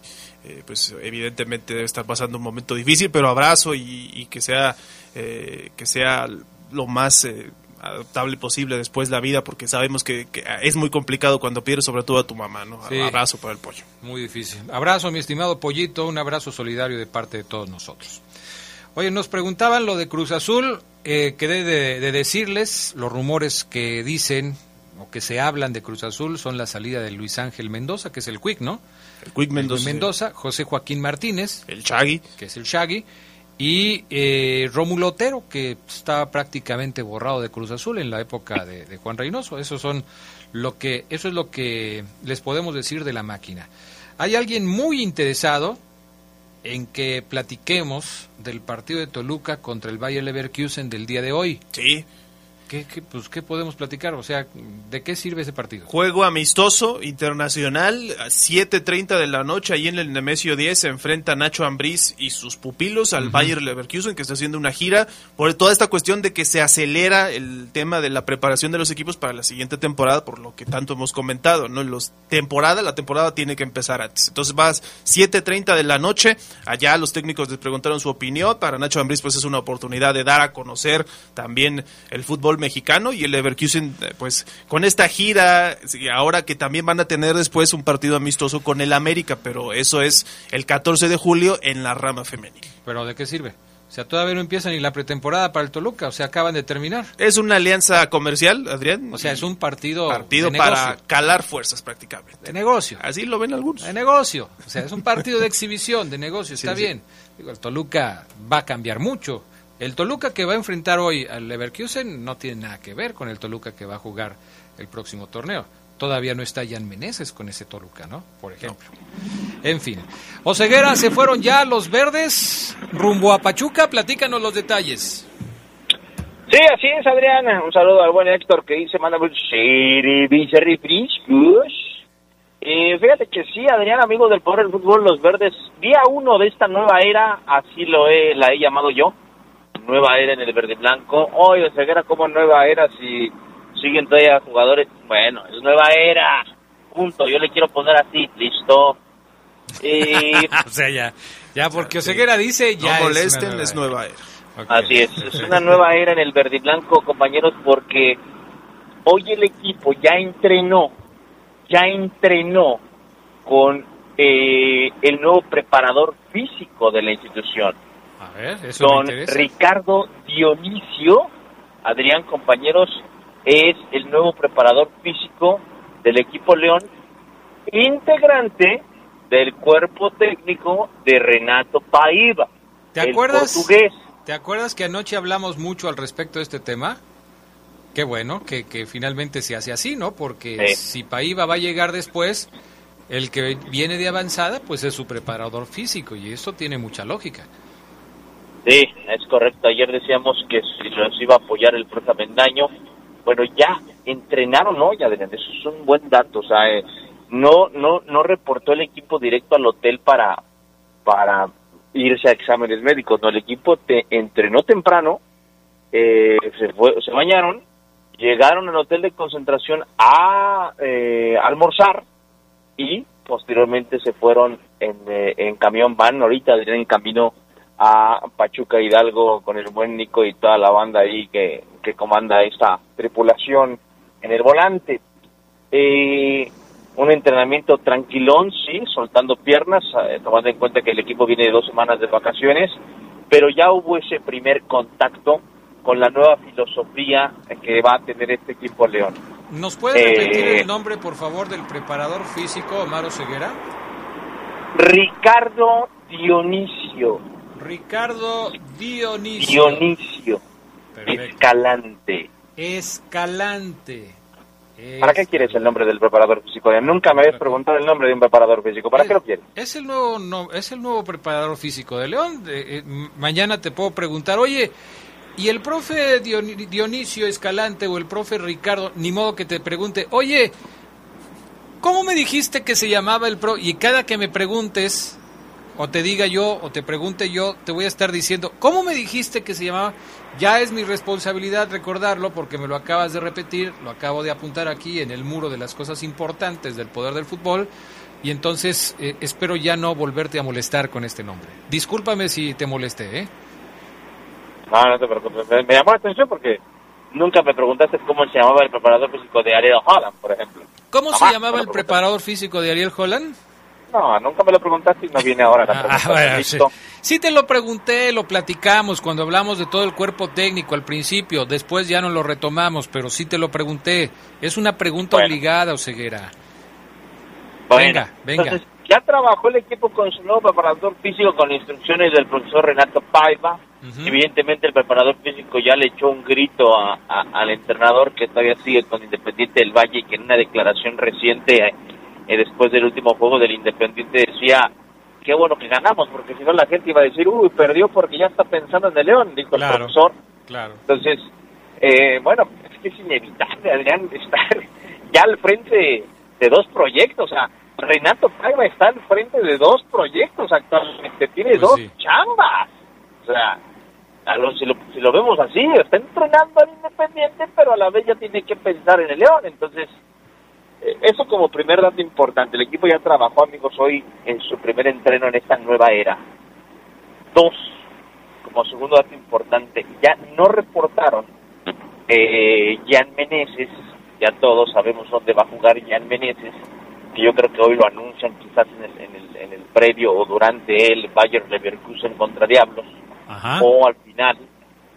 eh, pues evidentemente debe estar pasando un momento difícil, pero abrazo y, que sea eh, que sea lo más eh, adaptable posible después de la vida, porque sabemos que, es muy complicado cuando pierdes sobre todo a tu mamá, ¿no? Abrazo para el pollo. Muy difícil. Abrazo, mi estimado pollito, un abrazo solidario de parte de todos nosotros. Oye, nos preguntaban lo de Cruz Azul, eh, quedé de decirles los rumores que dicen o que se hablan de Cruz Azul son la salida de Luis Ángel Mendoza, que es el Quick, ¿no? El Quick Mendoza. Mendoza, José Joaquín Martínez. El Shaggy. Que es el Shaggy. Y eh, Rómulo Otero, que está prácticamente borrado de Cruz Azul en la época de, Juan Reynoso. Eso, son lo que, eso es lo que les podemos decir de la máquina. Hay alguien muy interesado en que platiquemos del partido de Toluca contra el Bayer Leverkusen del día de hoy. Sí. ¿Qué, pues, ¿Qué podemos platicar? O sea, ¿de qué sirve ese partido? Juego amistoso internacional, a 7.30 de la noche, ahí en el Nemesio 10 se enfrenta Nacho Ambriz y sus pupilos al Bayer Leverkusen, que está haciendo una gira, por toda esta cuestión de que se acelera el tema de la preparación de los equipos para la siguiente temporada, por lo que tanto hemos comentado, ¿no? Los temporada, la temporada tiene que empezar antes. Entonces vas 7.30 de la noche, allá los técnicos les preguntaron su opinión, para Nacho Ambriz pues es una oportunidad de dar a conocer también el fútbol mexicano y el Leverkusen, eh, pues con esta gira, ahora que también van a tener después un partido amistoso con el América, pero eso es el 14 de julio en la rama femenil. ¿Pero de qué sirve? O sea, todavía no empieza ni la pretemporada para el Toluca, o sea, acaban de terminar. Es una alianza comercial, Adrián. O sea, es un partido, partido para calar fuerzas prácticamente. De negocio. Así lo ven algunos. De negocio. O sea, es un partido de exhibición, de negocio, está bien. Digo, el Toluca va a cambiar mucho. El Toluca que va a enfrentar hoy al Leverkusen no tiene nada que ver con el Toluca que va a jugar el próximo torneo. Todavía no está Jan Meneses con ese Toluca, ¿no? Por ejemplo. En fin. Oseguera, se fueron ya los verdes rumbo a Pachuca. Platícanos los detalles. Sí, así es, Adriana. Un saludo al buen Héctor que dice, manda eh, fíjate que sí, Adrián, amigo del Poder del Fútbol, los verdes, día uno de esta nueva era, así lo he, la he llamado yo, nueva era en el verde blanco. Oye, Ceguera, como nueva era si siguen todavía jugadores? Bueno, es nueva era. Punto. Yo le quiero poner así, listo. Y... o sea, ya, ya porque Oseguera dice ya. No molesten, es, nueva era. Así es, es una nueva era en el verde blanco, compañeros, porque hoy el equipo ya entrenó, ya entrenó con eh, el nuevo preparador físico de la institución. Don Ricardo Dionisio, Adrián, compañeros, es el nuevo preparador físico del equipo León, integrante del cuerpo técnico de Renato Paiva. ¿Te acuerdas? Portugués. ¿Te acuerdas que anoche hablamos mucho al respecto de este tema? Qué bueno que, que finalmente se hace así, ¿no? Porque Sí. si Paiva va a llegar después, el que viene de avanzada, pues es su preparador físico y eso tiene mucha lógica. Sí, es correcto. Ayer decíamos que si los iba a apoyar el profe Avendaño, bueno, ya entrenaron hoy, Adrián, eso es un buen dato. O sea, eh, no, no, no reportó el equipo directo al hotel para, para irse a exámenes médicos. No, el equipo te entrenó temprano, eh, se, fue, se bañaron, llegaron al hotel de concentración a eh, almorzar y posteriormente se fueron en, eh, camión van ahorita en camino a Pachuca Hidalgo con el buen Nico y toda la banda ahí que, que comanda esta tripulación en el volante. Eh, un entrenamiento tranquilón, sí, soltando piernas, eh, tomando en cuenta que el equipo viene de dos semanas de vacaciones, pero ya hubo ese primer contacto con la nueva filosofía que va a tener este equipo León. ¿Nos puede repetir Eh, el nombre, por favor, del preparador físico, Omar Ceguera? Ricardo Dionisio. Ricardo Dionisio. Dionisio. Perfecto. Escalante. Escalante. ¿Para qué quieres el nombre del preparador físico? Nunca me habías preguntado el nombre de un preparador físico. ¿Para qué lo quieres? Es el nuevo, no, es el nuevo preparador físico de León. Eh, eh, mañana te puedo preguntar, oye, ¿y el profe Dion- Dionisio Escalante o el profe Ricardo? Ni modo que te pregunte, oye, ¿cómo me dijiste que se llamaba el pro? Y cada que me preguntes, o te diga yo, o te pregunte yo, te voy a estar diciendo, ¿cómo me dijiste que se llamaba? Ya es mi responsabilidad recordarlo porque me lo acabas de repetir, lo acabo de apuntar aquí en el muro de las cosas importantes del poder del fútbol y entonces eh, espero ya no volverte a molestar con este nombre. Discúlpame si te molesté, ¿eh? No, no te preocupes. Me, me llamó la atención porque nunca me preguntaste cómo se llamaba el preparador físico de Ariel Holland, por ejemplo. ¿Cómo se llamaba el preparador físico de Ariel Holland? No, nunca me lo preguntaste y no viene ahora la Ah, bueno, sí. Sí te lo pregunté, lo platicamos cuando hablamos de todo el cuerpo técnico al principio, después ya no lo retomamos, pero sí te lo pregunté. Es una pregunta Bueno. obligada, Oseguera. Bueno, venga, venga. Entonces, ya trabajó el equipo con su nuevo preparador físico con instrucciones del profesor Renato Paiva. Evidentemente el preparador físico ya le echó un grito a- a- al entrenador que todavía sigue con Independiente del Valle y que en una declaración reciente, eh, después del último juego del Independiente, decía, qué bueno que ganamos, porque si no la gente iba a decir, uy, perdió porque ya está pensando en el León, dijo el profesor. Claro. Entonces, eh, bueno, es que es inevitable, Adrián, estar ya al frente de dos proyectos. O sea, Renato Paiva está al frente de dos proyectos actualmente. Tiene Pues dos sí. chambas. O sea, a lo- si, lo, si lo vemos así, está entrenando al Independiente, pero a la vez ya tiene que pensar en el León. Entonces, eso como primer dato importante. El equipo ya trabajó, amigos, hoy en su primer entreno en esta nueva era. Dos, como segundo dato importante, ya no reportaron eh, Jan Meneses, ya todos sabemos dónde va a jugar Jan Meneses, que yo creo que hoy lo anuncian quizás en el, en el, en el previo o durante el Bayern Leverkusen contra Diablos, o al final,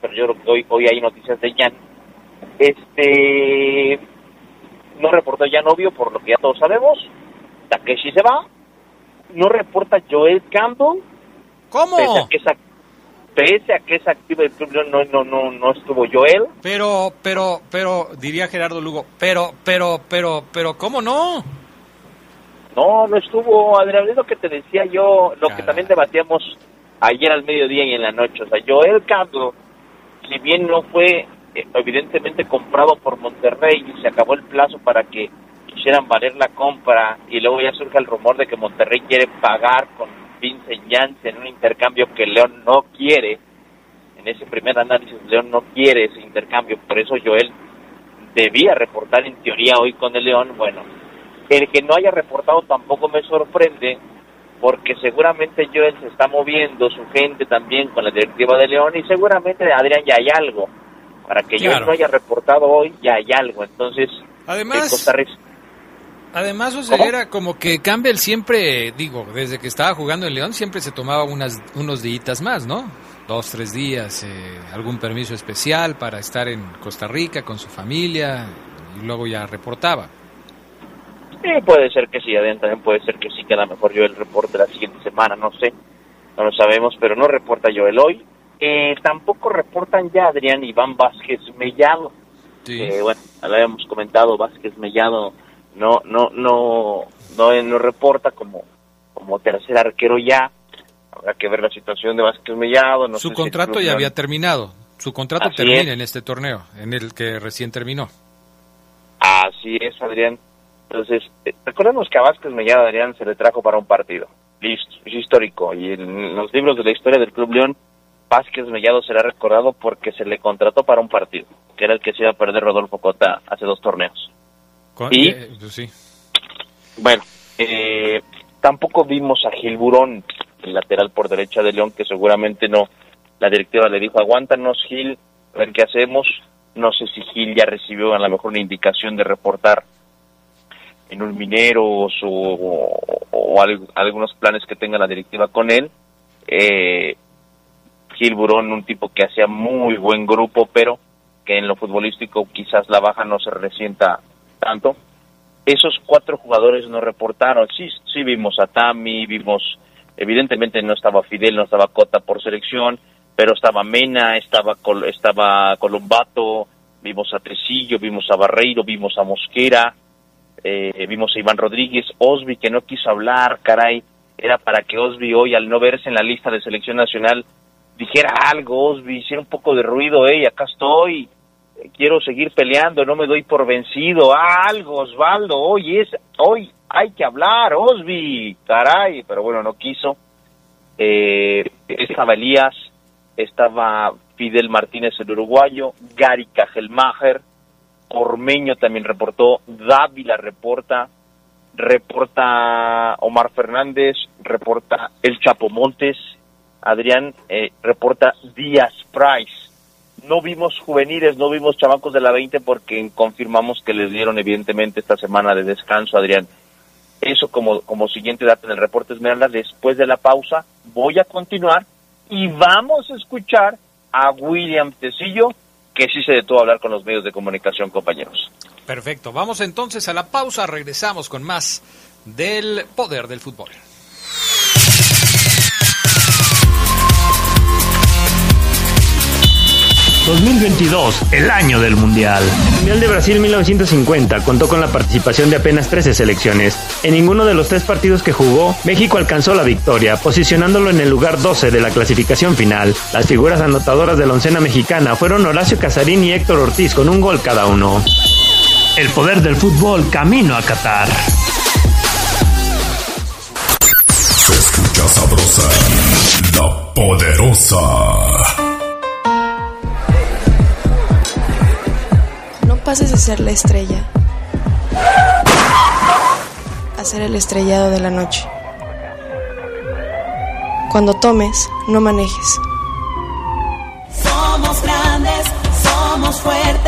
pero yo creo que hoy, hoy hay noticias de Jan. Este, no reportó Jan Obvio, por lo que ya todos sabemos, Takeshi se va, no reporta Joel Campbell, ¿Cómo? Pese a que es, ac- pese a que es activo el club, no, no, no, no estuvo Joel. Pero, pero, pero, diría Gerardo Lugo, pero, pero, pero, pero, ¿cómo no? No, no estuvo, Adrián, es lo que te decía yo, lo que también debatíamos ayer al mediodía y en la noche. O sea, Joel Campbell, si bien no fue evidentemente comprado por Monterrey y se acabó el plazo para que hicieran valer la compra y luego ya surge el rumor de que Monterrey quiere pagar con Vincent Janssen un intercambio que León no quiere. En ese primer análisis León no quiere ese intercambio, por eso Joel debía reportar en teoría hoy con el León. Bueno, el que no haya reportado tampoco me sorprende porque seguramente Joel se está moviendo, su gente también con la directiva de León y seguramente Adrián ya hay algo. Para que Claro. no haya reportado hoy ya hay algo. Entonces, Además- en Costa Rica Además, Oseguera, como que Campbell siempre, digo, desde que estaba jugando en León, siempre se tomaba unas, unos días más, ¿no? Dos, tres días, eh, algún permiso especial para estar en Costa Rica con su familia y luego ya reportaba. Puede ser que sí, Adrián, también puede ser que sí, que a lo mejor Joel reporte la siguiente semana, no sé, no lo sabemos, pero no reporta Joel hoy. Eh, tampoco reportan ya Adrián Iván Vázquez Mellado. Eh, bueno, lo habíamos comentado, Vázquez Mellado no no no no, no reporta como como tercer arquero ya. Habrá que ver la situación de Vázquez Mellado. No Su sé contrato ya había terminado. Su contrato Así termina es. en este torneo, en el que recién terminó. Así es, Adrián. Entonces, eh, recordemos que a Vázquez Mellado, Adrián, se le trajo para un partido. Listo, es histórico. Y en los libros de la historia del Club León, Vázquez Mellado será recordado porque se le contrató para un partido, que era el que se iba a perder Rodolfo Cota hace dos torneos. ¿Y? eh, pues sí. Bueno, eh, tampoco vimos a Gil Burón, el lateral por derecha de León, que seguramente no. La directiva le dijo, aguántanos Gil, a ver qué hacemos. No sé si Gil ya recibió a lo mejor una indicación de reportar en un Mineros o, o al- algunos planes que tenga la directiva con él. Eh, Gil Burón, un tipo que hacía muy buen grupo, pero que en lo futbolístico quizás la baja no se resienta tanto esos cuatro jugadores no reportaron. Sí, sí vimos a Tami, vimos, evidentemente no estaba Fidel, no estaba Cota por selección, pero estaba Mena, estaba Col- estaba Colombato, vimos a Tresillo, vimos a Barreiro, vimos a Mosquera, eh, vimos a Iván Rodríguez, Osby que no quiso hablar, caray, era para que Osby hoy al no verse en la lista de selección nacional dijera algo, Osby, hiciera un poco de ruido, hey, acá estoy, quiero seguir peleando, no me doy por vencido, Ah, algo, Osvaldo, hoy es, hoy hay que hablar, Osby, caray, pero bueno, no quiso. Eh, estaba Elías, estaba Fidel Martínez el uruguayo, Gary Cajelmacher, Ormeño también reportó, Dávila reporta, reporta Omar Fernández, reporta El Chapo Montes, Adrián eh, reporta Díaz Price. No vimos juveniles, no vimos chamacos de la 20 porque confirmamos que les dieron evidentemente esta semana de descanso, Adrián. Eso como, como siguiente dato en el reporte Esmeralda. Después de la pausa voy a continuar y vamos a escuchar a William Tecillo, que sí se detuvo a hablar con los medios de comunicación, compañeros. Perfecto. Vamos entonces a la pausa. Regresamos con más del poder del fútbol. 2022, el año del Mundial. El Mundial de Brasil 1950 contó con la participación de apenas 13 selecciones. En ninguno de los tres partidos que jugó, México alcanzó la victoria, posicionándolo en el lugar 12 de la clasificación final. Las figuras anotadoras de la oncena mexicana fueron Horacio Casarín y Héctor Ortiz con un gol cada uno. El poder del fútbol camino a Qatar. Se escucha sabrosa, la poderosa. Pases de ser la estrella a ser el estrellado de la noche. Cuando tomes, no manejes. Somos grandes, somos fuertes.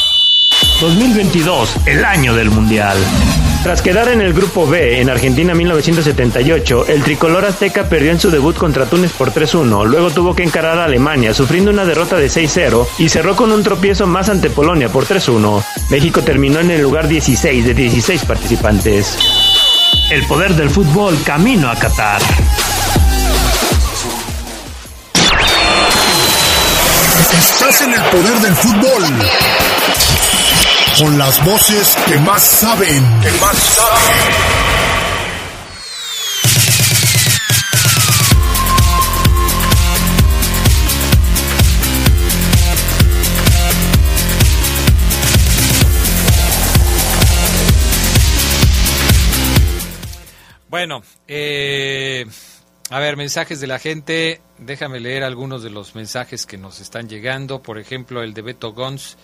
2022, el año del Mundial. Tras quedar en el grupo B en Argentina 1978, el tricolor azteca perdió en su debut contra Túnez por 3-1, luego tuvo que encarar a Alemania sufriendo una derrota de 6-0 y cerró con un tropiezo más ante Polonia por 3-1. México terminó en el lugar 16 de 16 participantes. El poder del fútbol camino a Qatar. Estás en el poder del fútbol. Con las voces que más saben. Que más saben. Bueno, eh, a ver, mensajes de la gente. Déjame leer algunos de los mensajes que nos están llegando. Por ejemplo, el de Beto Gons,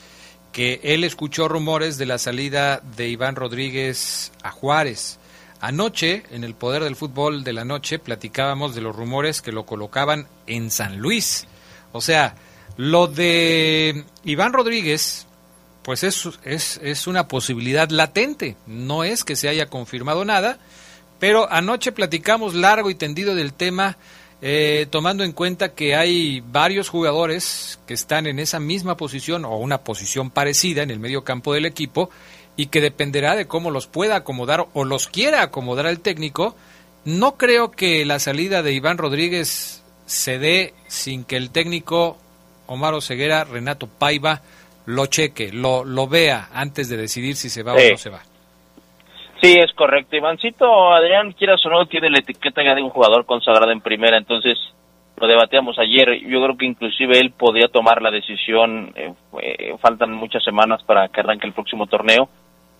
que él escuchó rumores de la salida de Iván Rodríguez a Juárez. Anoche, en el Poder del Fútbol de la Noche, platicábamos de los rumores que lo colocaban en San Luis. O sea, lo de Iván Rodríguez, pues es, es, es una posibilidad latente, no es que se haya confirmado nada, pero anoche platicamos largo y tendido del tema, eh, tomando en cuenta que hay varios jugadores que están en esa misma posición o una posición parecida en el medio campo del equipo y que dependerá de cómo los pueda acomodar o los quiera acomodar el técnico. No creo que la salida de Iván Rodríguez se dé sin que el técnico Omar Oseguera, Renato Paiva, lo cheque, lo, lo vea antes de decidir si se va o no se va. Sí, es correcto. Ivancito, Adrián, quieras o no, tiene la etiqueta ya de un jugador consagrado en primera, entonces lo debatíamos ayer. Yo creo que inclusive él podría tomar la decisión, eh, faltan muchas semanas para que arranque el próximo torneo,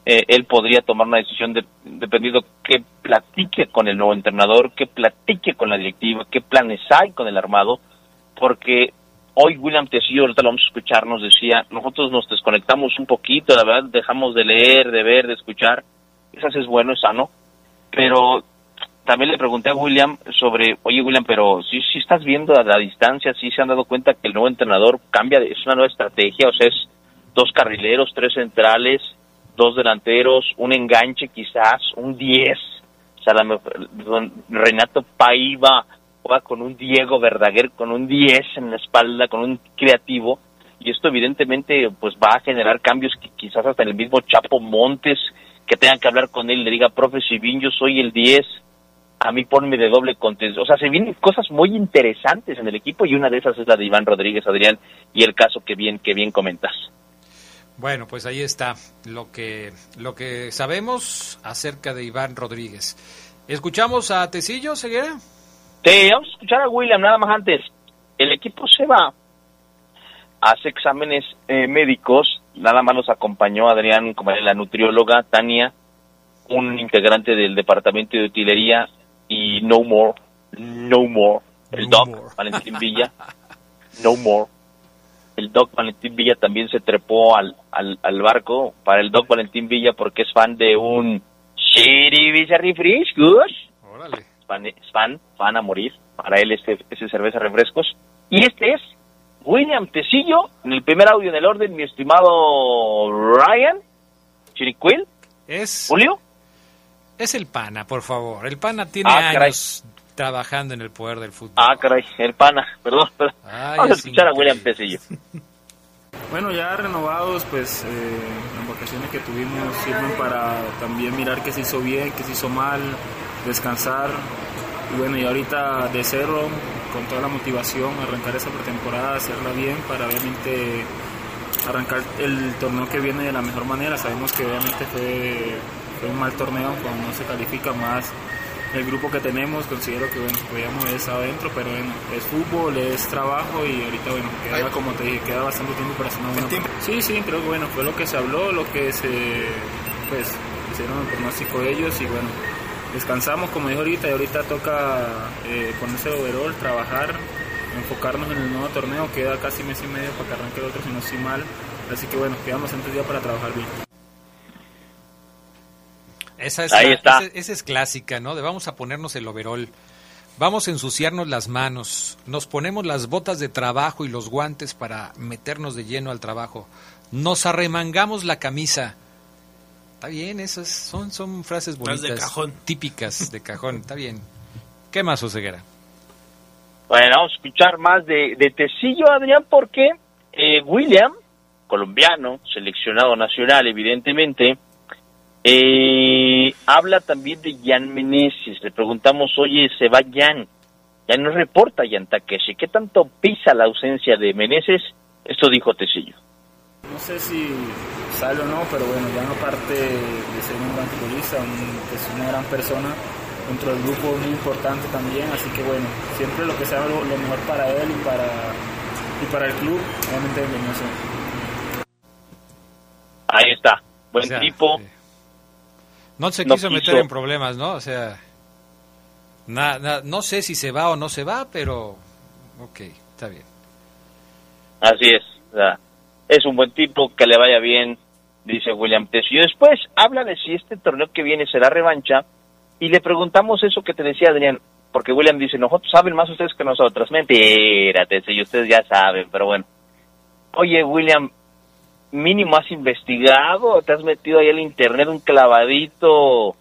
eh, él podría tomar una decisión de, dependiendo que platique con el nuevo entrenador, que platique con la directiva, qué planes hay con el armado, porque Hoy William Tecillo, ahorita lo vamos a escuchar, nos decía, nosotros nos desconectamos un poquito, la verdad, dejamos de leer, de ver, de escuchar. Eso es bueno, es sano. Pero también le pregunté a William sobre, oye William, pero si, si estás viendo a la distancia, si se han dado cuenta que el nuevo entrenador cambia, es una nueva estrategia, o sea, es dos carrileros, tres centrales, dos delanteros, un enganche quizás, un diez. O sea, la, Renato Paiva con un Diego Verdaguer, con un 10 en la espalda, con un creativo, y esto evidentemente pues va a generar cambios que quizás hasta el mismo Chapo Montes, que tengan que hablar con él, le diga, profe, si bien yo soy el 10, a mí ponme de doble contexto. O sea, se vienen cosas muy interesantes en el equipo y una de esas es la de Iván Rodríguez, Adrián, y el caso que bien, que bien comentas. Bueno, pues ahí está lo que, lo que sabemos acerca de Iván Rodríguez. ¿Escuchamos a Tecillo, Ceguera? Sí, vamos a escuchar a William nada más antes. El equipo se va, hace exámenes eh, médicos, nada más nos acompañó Adrián, como la nutrióloga, Tania, un integrante del departamento de utilería y No More, No More, el Doc Valentín Villa, No More. El Doc Valentín Villa también se trepó al, al, al barco para el Doc Valentín Villa porque es fan de un Visa Refresh, Órale fan, fan, a morir. Para él este, ese cerveza refrescos. Y este es William Tecillo, en el primer audio en el orden, mi estimado Ryan, Chiricuil, es Julio. Es el pana, por favor. El pana tiene ah, años trabajando en el poder del fútbol. Ah, caray, el pana, perdón. perdón. Vamos a escuchar a William Tecillo. Bueno, ya renovados, pues eh, las vacaciones que tuvimos sirven para también mirar qué se hizo bien, qué se hizo mal, descansar. Y bueno, y ahorita de cero, con toda la motivación, arrancar esa pretemporada, hacerla bien para obviamente arrancar el torneo que viene de la mejor manera. Sabemos que obviamente fue, un mal torneo cuando no se califica más el grupo que tenemos, considero que bueno, podíamos eso adentro, pero bueno, es fútbol, es trabajo y ahorita bueno, queda como te dije, queda bastante tiempo para hacer una buena. Sí, sí, creo que bueno, fue lo que se habló, lo que se pues hicieron el pronóstico de ellos y bueno, descansamos, como dijo ahorita, y ahorita toca eh, ponerse el overall, trabajar, enfocarnos en el nuevo torneo, queda casi mes y medio para que arranque el otro si no estoy mal, así que bueno, quedamos antes día para trabajar bien. Esa es, Ahí está. Esa, es clásica, ¿no? De vamos a ponernos el overall. Vamos a ensuciarnos las manos, nos ponemos las botas de trabajo y los guantes para meternos de lleno al trabajo, nos arremangamos la camisa, Está bien, esas son, son frases bonitas. De cajón. Típicas de cajón, está bien. ¿Qué más, Oseguera? Bueno, vamos a escuchar más de, de Tecillo, Adrián, porque eh, William, colombiano, seleccionado nacional, evidentemente, eh, habla también de Jan Meneses. Le preguntamos, oye, se va Jan. Ya no reporta Jan Takeshi. ¿Qué tanto pisa la ausencia de Meneses? Esto dijo Tecillo. No sé si sale o no, pero bueno, ya no parte de ser un gran futbolista, es una gran persona dentro del grupo muy importante también, así que bueno, siempre lo que sea lo, mejor para él y para, y para el club, obviamente bienvenido Ahí está, buen tipo. No se quiso meter en problemas, ¿no? O sea, no sé si se va o no se va, pero ok, está bien. Así es, es un buen tipo, que le vaya bien, dice William Y Después habla de si este torneo que viene será revancha y le preguntamos eso que te decía Adrián, porque William dice, nosotros saben más ustedes que nosotros. Mentira, y ustedes ya saben, pero bueno. Oye, William, mínimo has investigado, te has metido ahí al internet un clavadito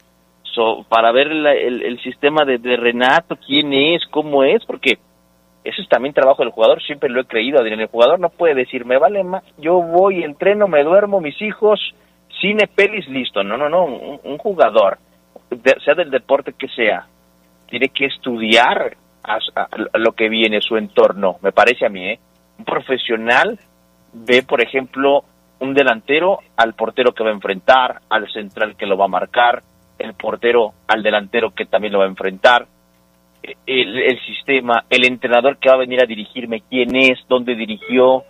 para ver el, el, sistema de, de, Renato, quién es, cómo es, porque eso es también trabajo del jugador, siempre lo he creído, Adrián, el jugador no puede decir, me vale más, yo voy, entreno, me duermo, mis hijos, cine, pelis, listo, no, no, no, un, jugador, sea del deporte que sea, tiene que estudiar a, lo que viene, su entorno, me parece a mí, ¿eh? Un profesional ve, por ejemplo, un delantero al portero que va a enfrentar, al central que lo va a marcar, el portero al delantero que también lo va a enfrentar, el, sistema, el entrenador que va a venir a dirigirme, quién es, dónde dirigió,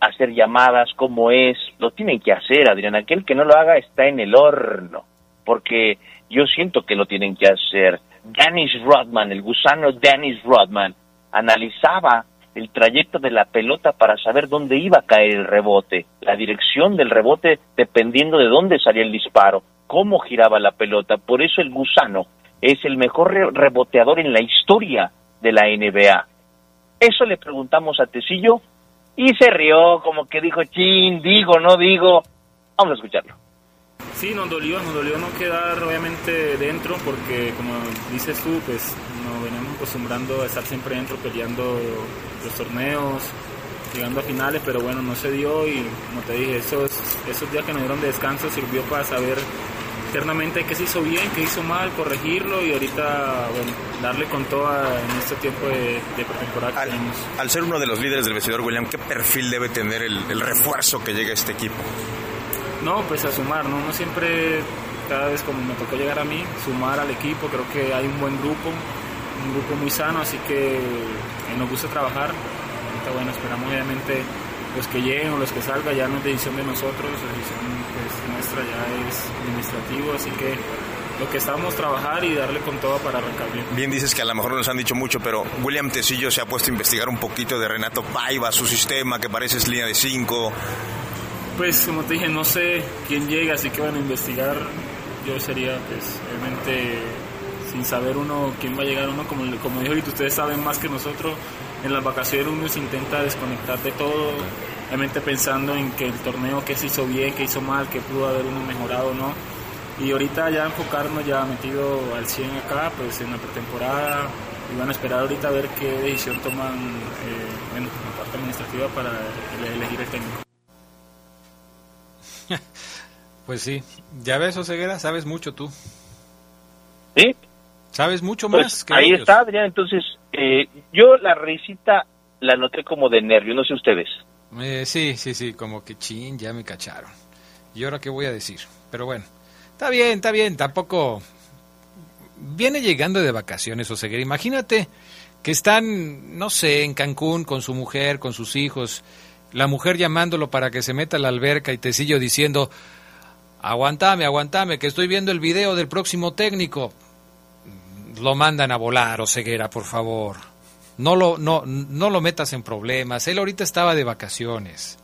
hacer llamadas, cómo es, lo tienen que hacer, Adrián. Aquel que no lo haga está en el horno, porque yo siento que lo tienen que hacer. Dennis Rodman, el gusano Dennis Rodman, analizaba el trayecto de la pelota para saber dónde iba a caer el rebote, la dirección del rebote dependiendo de dónde salía el disparo, cómo giraba la pelota. Por eso el gusano es el mejor reboteador en la historia de la NBA. Eso le preguntamos a Tecillo y se rió como que dijo, chin, digo, no digo. Vamos a escucharlo. Sí, nos dolió, nos dolió no quedar obviamente dentro porque como dices tú, pues nos venimos acostumbrando a estar siempre dentro peleando los torneos, llegando a finales, pero bueno, no se dio y como te dije, esos, esos días que nos dieron de descanso sirvió para saber internamente qué se hizo bien, qué hizo mal, corregirlo y ahorita bueno, darle con toda en este tiempo de, pretemporada al, Al ser uno de los líderes del vestidor, William, ¿qué perfil debe tener el, refuerzo que llega a este equipo? No, pues a sumar, ¿no? No siempre, cada vez como me tocó llegar a mí, sumar al equipo, creo que hay un buen grupo, un grupo muy sano, así que nos gusta trabajar. Ahorita, bueno, esperamos obviamente los que lleguen o los que salgan ya no es decisión de nosotros, la decisión nuestra ya es administrativo, así que lo que estamos trabajar y darle con todo para arrancar bien. Bien dices que a lo mejor nos han dicho mucho, pero William Tecillo se ha puesto a investigar un poquito de Renato Paiva, su sistema, que parece es línea de 5. Pues como te dije, no sé quién llega, así que van a investigar. Yo sería, pues, obviamente, sin saber uno quién va a llegar uno, como, como dijo ahorita, ustedes saben más que nosotros en las vacaciones uno se intenta desconectar de todo, realmente pensando en que el torneo que se hizo bien, que hizo mal, que pudo haber uno mejorado o no. Y ahorita ya enfocarnos ya metido al 100 acá, pues en la pretemporada, y van a esperar ahorita a ver qué decisión toman eh, en la parte administrativa para elegir el técnico. Pues sí, ya ves, Oseguera, sabes mucho tú. Sí, ¿Sabes mucho pues, más? que ahí está, Adrián. Entonces, eh, yo la risita la noté como de nervio, no sé ustedes. Eh, sí, sí, sí, como que chin, ya me cacharon. ¿Y ahora qué voy a decir? Pero bueno, está bien, está bien, tampoco... Viene llegando de vacaciones, Oseguera. Imagínate que están, no sé, en Cancún con su mujer, con sus hijos, la mujer llamándolo para que se meta a la alberca y Tecillo diciendo, aguantame, aguantame, que estoy viendo el video del próximo técnico lo mandan a volar, o ceguera, por favor. No lo, no, no lo metas en problemas. Él ahorita estaba de vacaciones.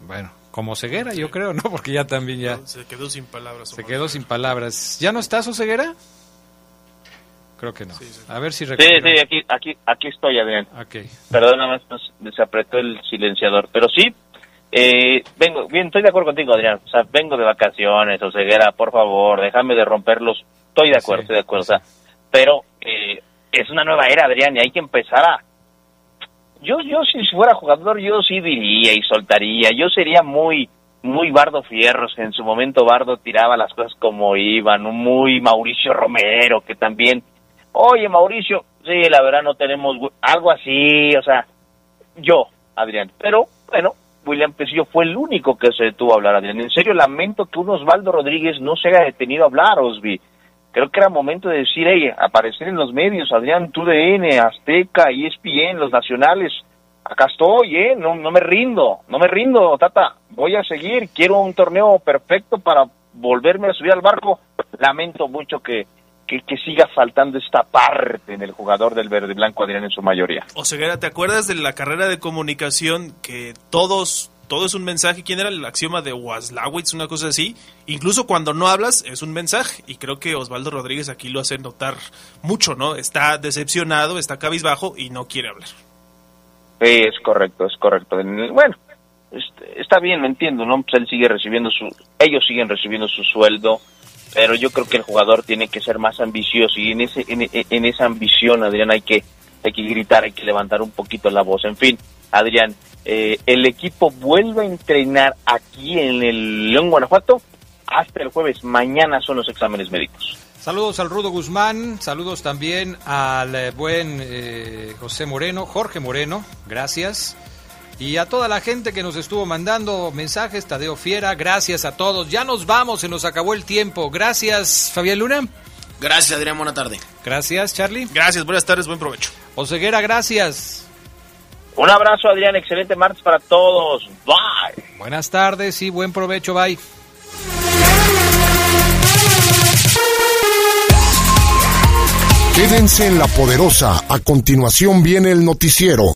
Bueno, como ceguera, yo creo, ¿no? Porque ya también ya... Se quedó sin palabras. Se quedó sin palabras. ¿Ya no estás, o ceguera? Creo que no. A ver si Sí, sí, aquí, aquí, aquí estoy, Adrián. Okay. Perdón, nada más se apretó el silenciador. Pero sí, eh, vengo, bien, estoy de acuerdo contigo, Adrián. O sea, vengo de vacaciones, o ceguera, por favor, déjame de romperlos. Estoy de acuerdo, estoy de acuerdo. pero eh, es una nueva era, Adrián, y hay que empezar a. Yo, yo, si fuera jugador, yo sí diría y soltaría. Yo sería muy, muy Bardo Fierros. En su momento, Bardo tiraba las cosas como iban. Muy Mauricio Romero, que también. Oye, Mauricio, sí, la verdad no tenemos algo así, o sea, yo, Adrián. Pero, bueno, William Pesillo fue el único que se detuvo a hablar, Adrián. En serio, lamento que un Osvaldo Rodríguez no se haya detenido a hablar, Osvi. Creo que era momento de decir, hey, aparecer en los medios, Adrián, TUDN, Azteca, ESPN, los nacionales. Acá estoy, ¿eh? No, no me rindo, no me rindo, Tata. Voy a seguir, quiero un torneo perfecto para volverme a subir al barco. Lamento mucho que, que, siga faltando esta parte en el jugador del verde blanco Adrián en su mayoría. O Ceguera, ¿te acuerdas de la carrera de comunicación que todos, todo es un mensaje? ¿Quién era el axioma de Waslawitz, una cosa así? Incluso cuando no hablas es un mensaje y creo que Osvaldo Rodríguez aquí lo hace notar mucho, ¿no? Está decepcionado, está cabizbajo y no quiere hablar. Sí, es correcto, es correcto. Bueno, está bien, me entiendo, ¿no? Pues él sigue recibiendo su, ellos siguen recibiendo su sueldo, pero yo creo que el jugador tiene que ser más ambicioso y en ese, en, esa ambición, Adrián, hay que, hay que gritar, hay que levantar un poquito la voz. En fin, Adrián, eh, el equipo vuelve a entrenar aquí en el León, Guanajuato, hasta el jueves. Mañana son los exámenes médicos. Saludos al Rudo Guzmán, saludos también al eh, buen eh, José Moreno, Jorge Moreno, gracias. Y a toda la gente que nos estuvo mandando mensajes, Tadeo Fiera, gracias a todos. Ya nos vamos, se nos acabó el tiempo. Gracias, Fabián Luna. Gracias, Adrián, buena tarde. Gracias, Charlie. Gracias, buenas tardes, buen provecho. Oseguera, gracias. Un abrazo, Adrián, excelente martes para todos. Bye. Buenas tardes y buen provecho, bye. Quédense en la poderosa. A continuación viene el noticiero.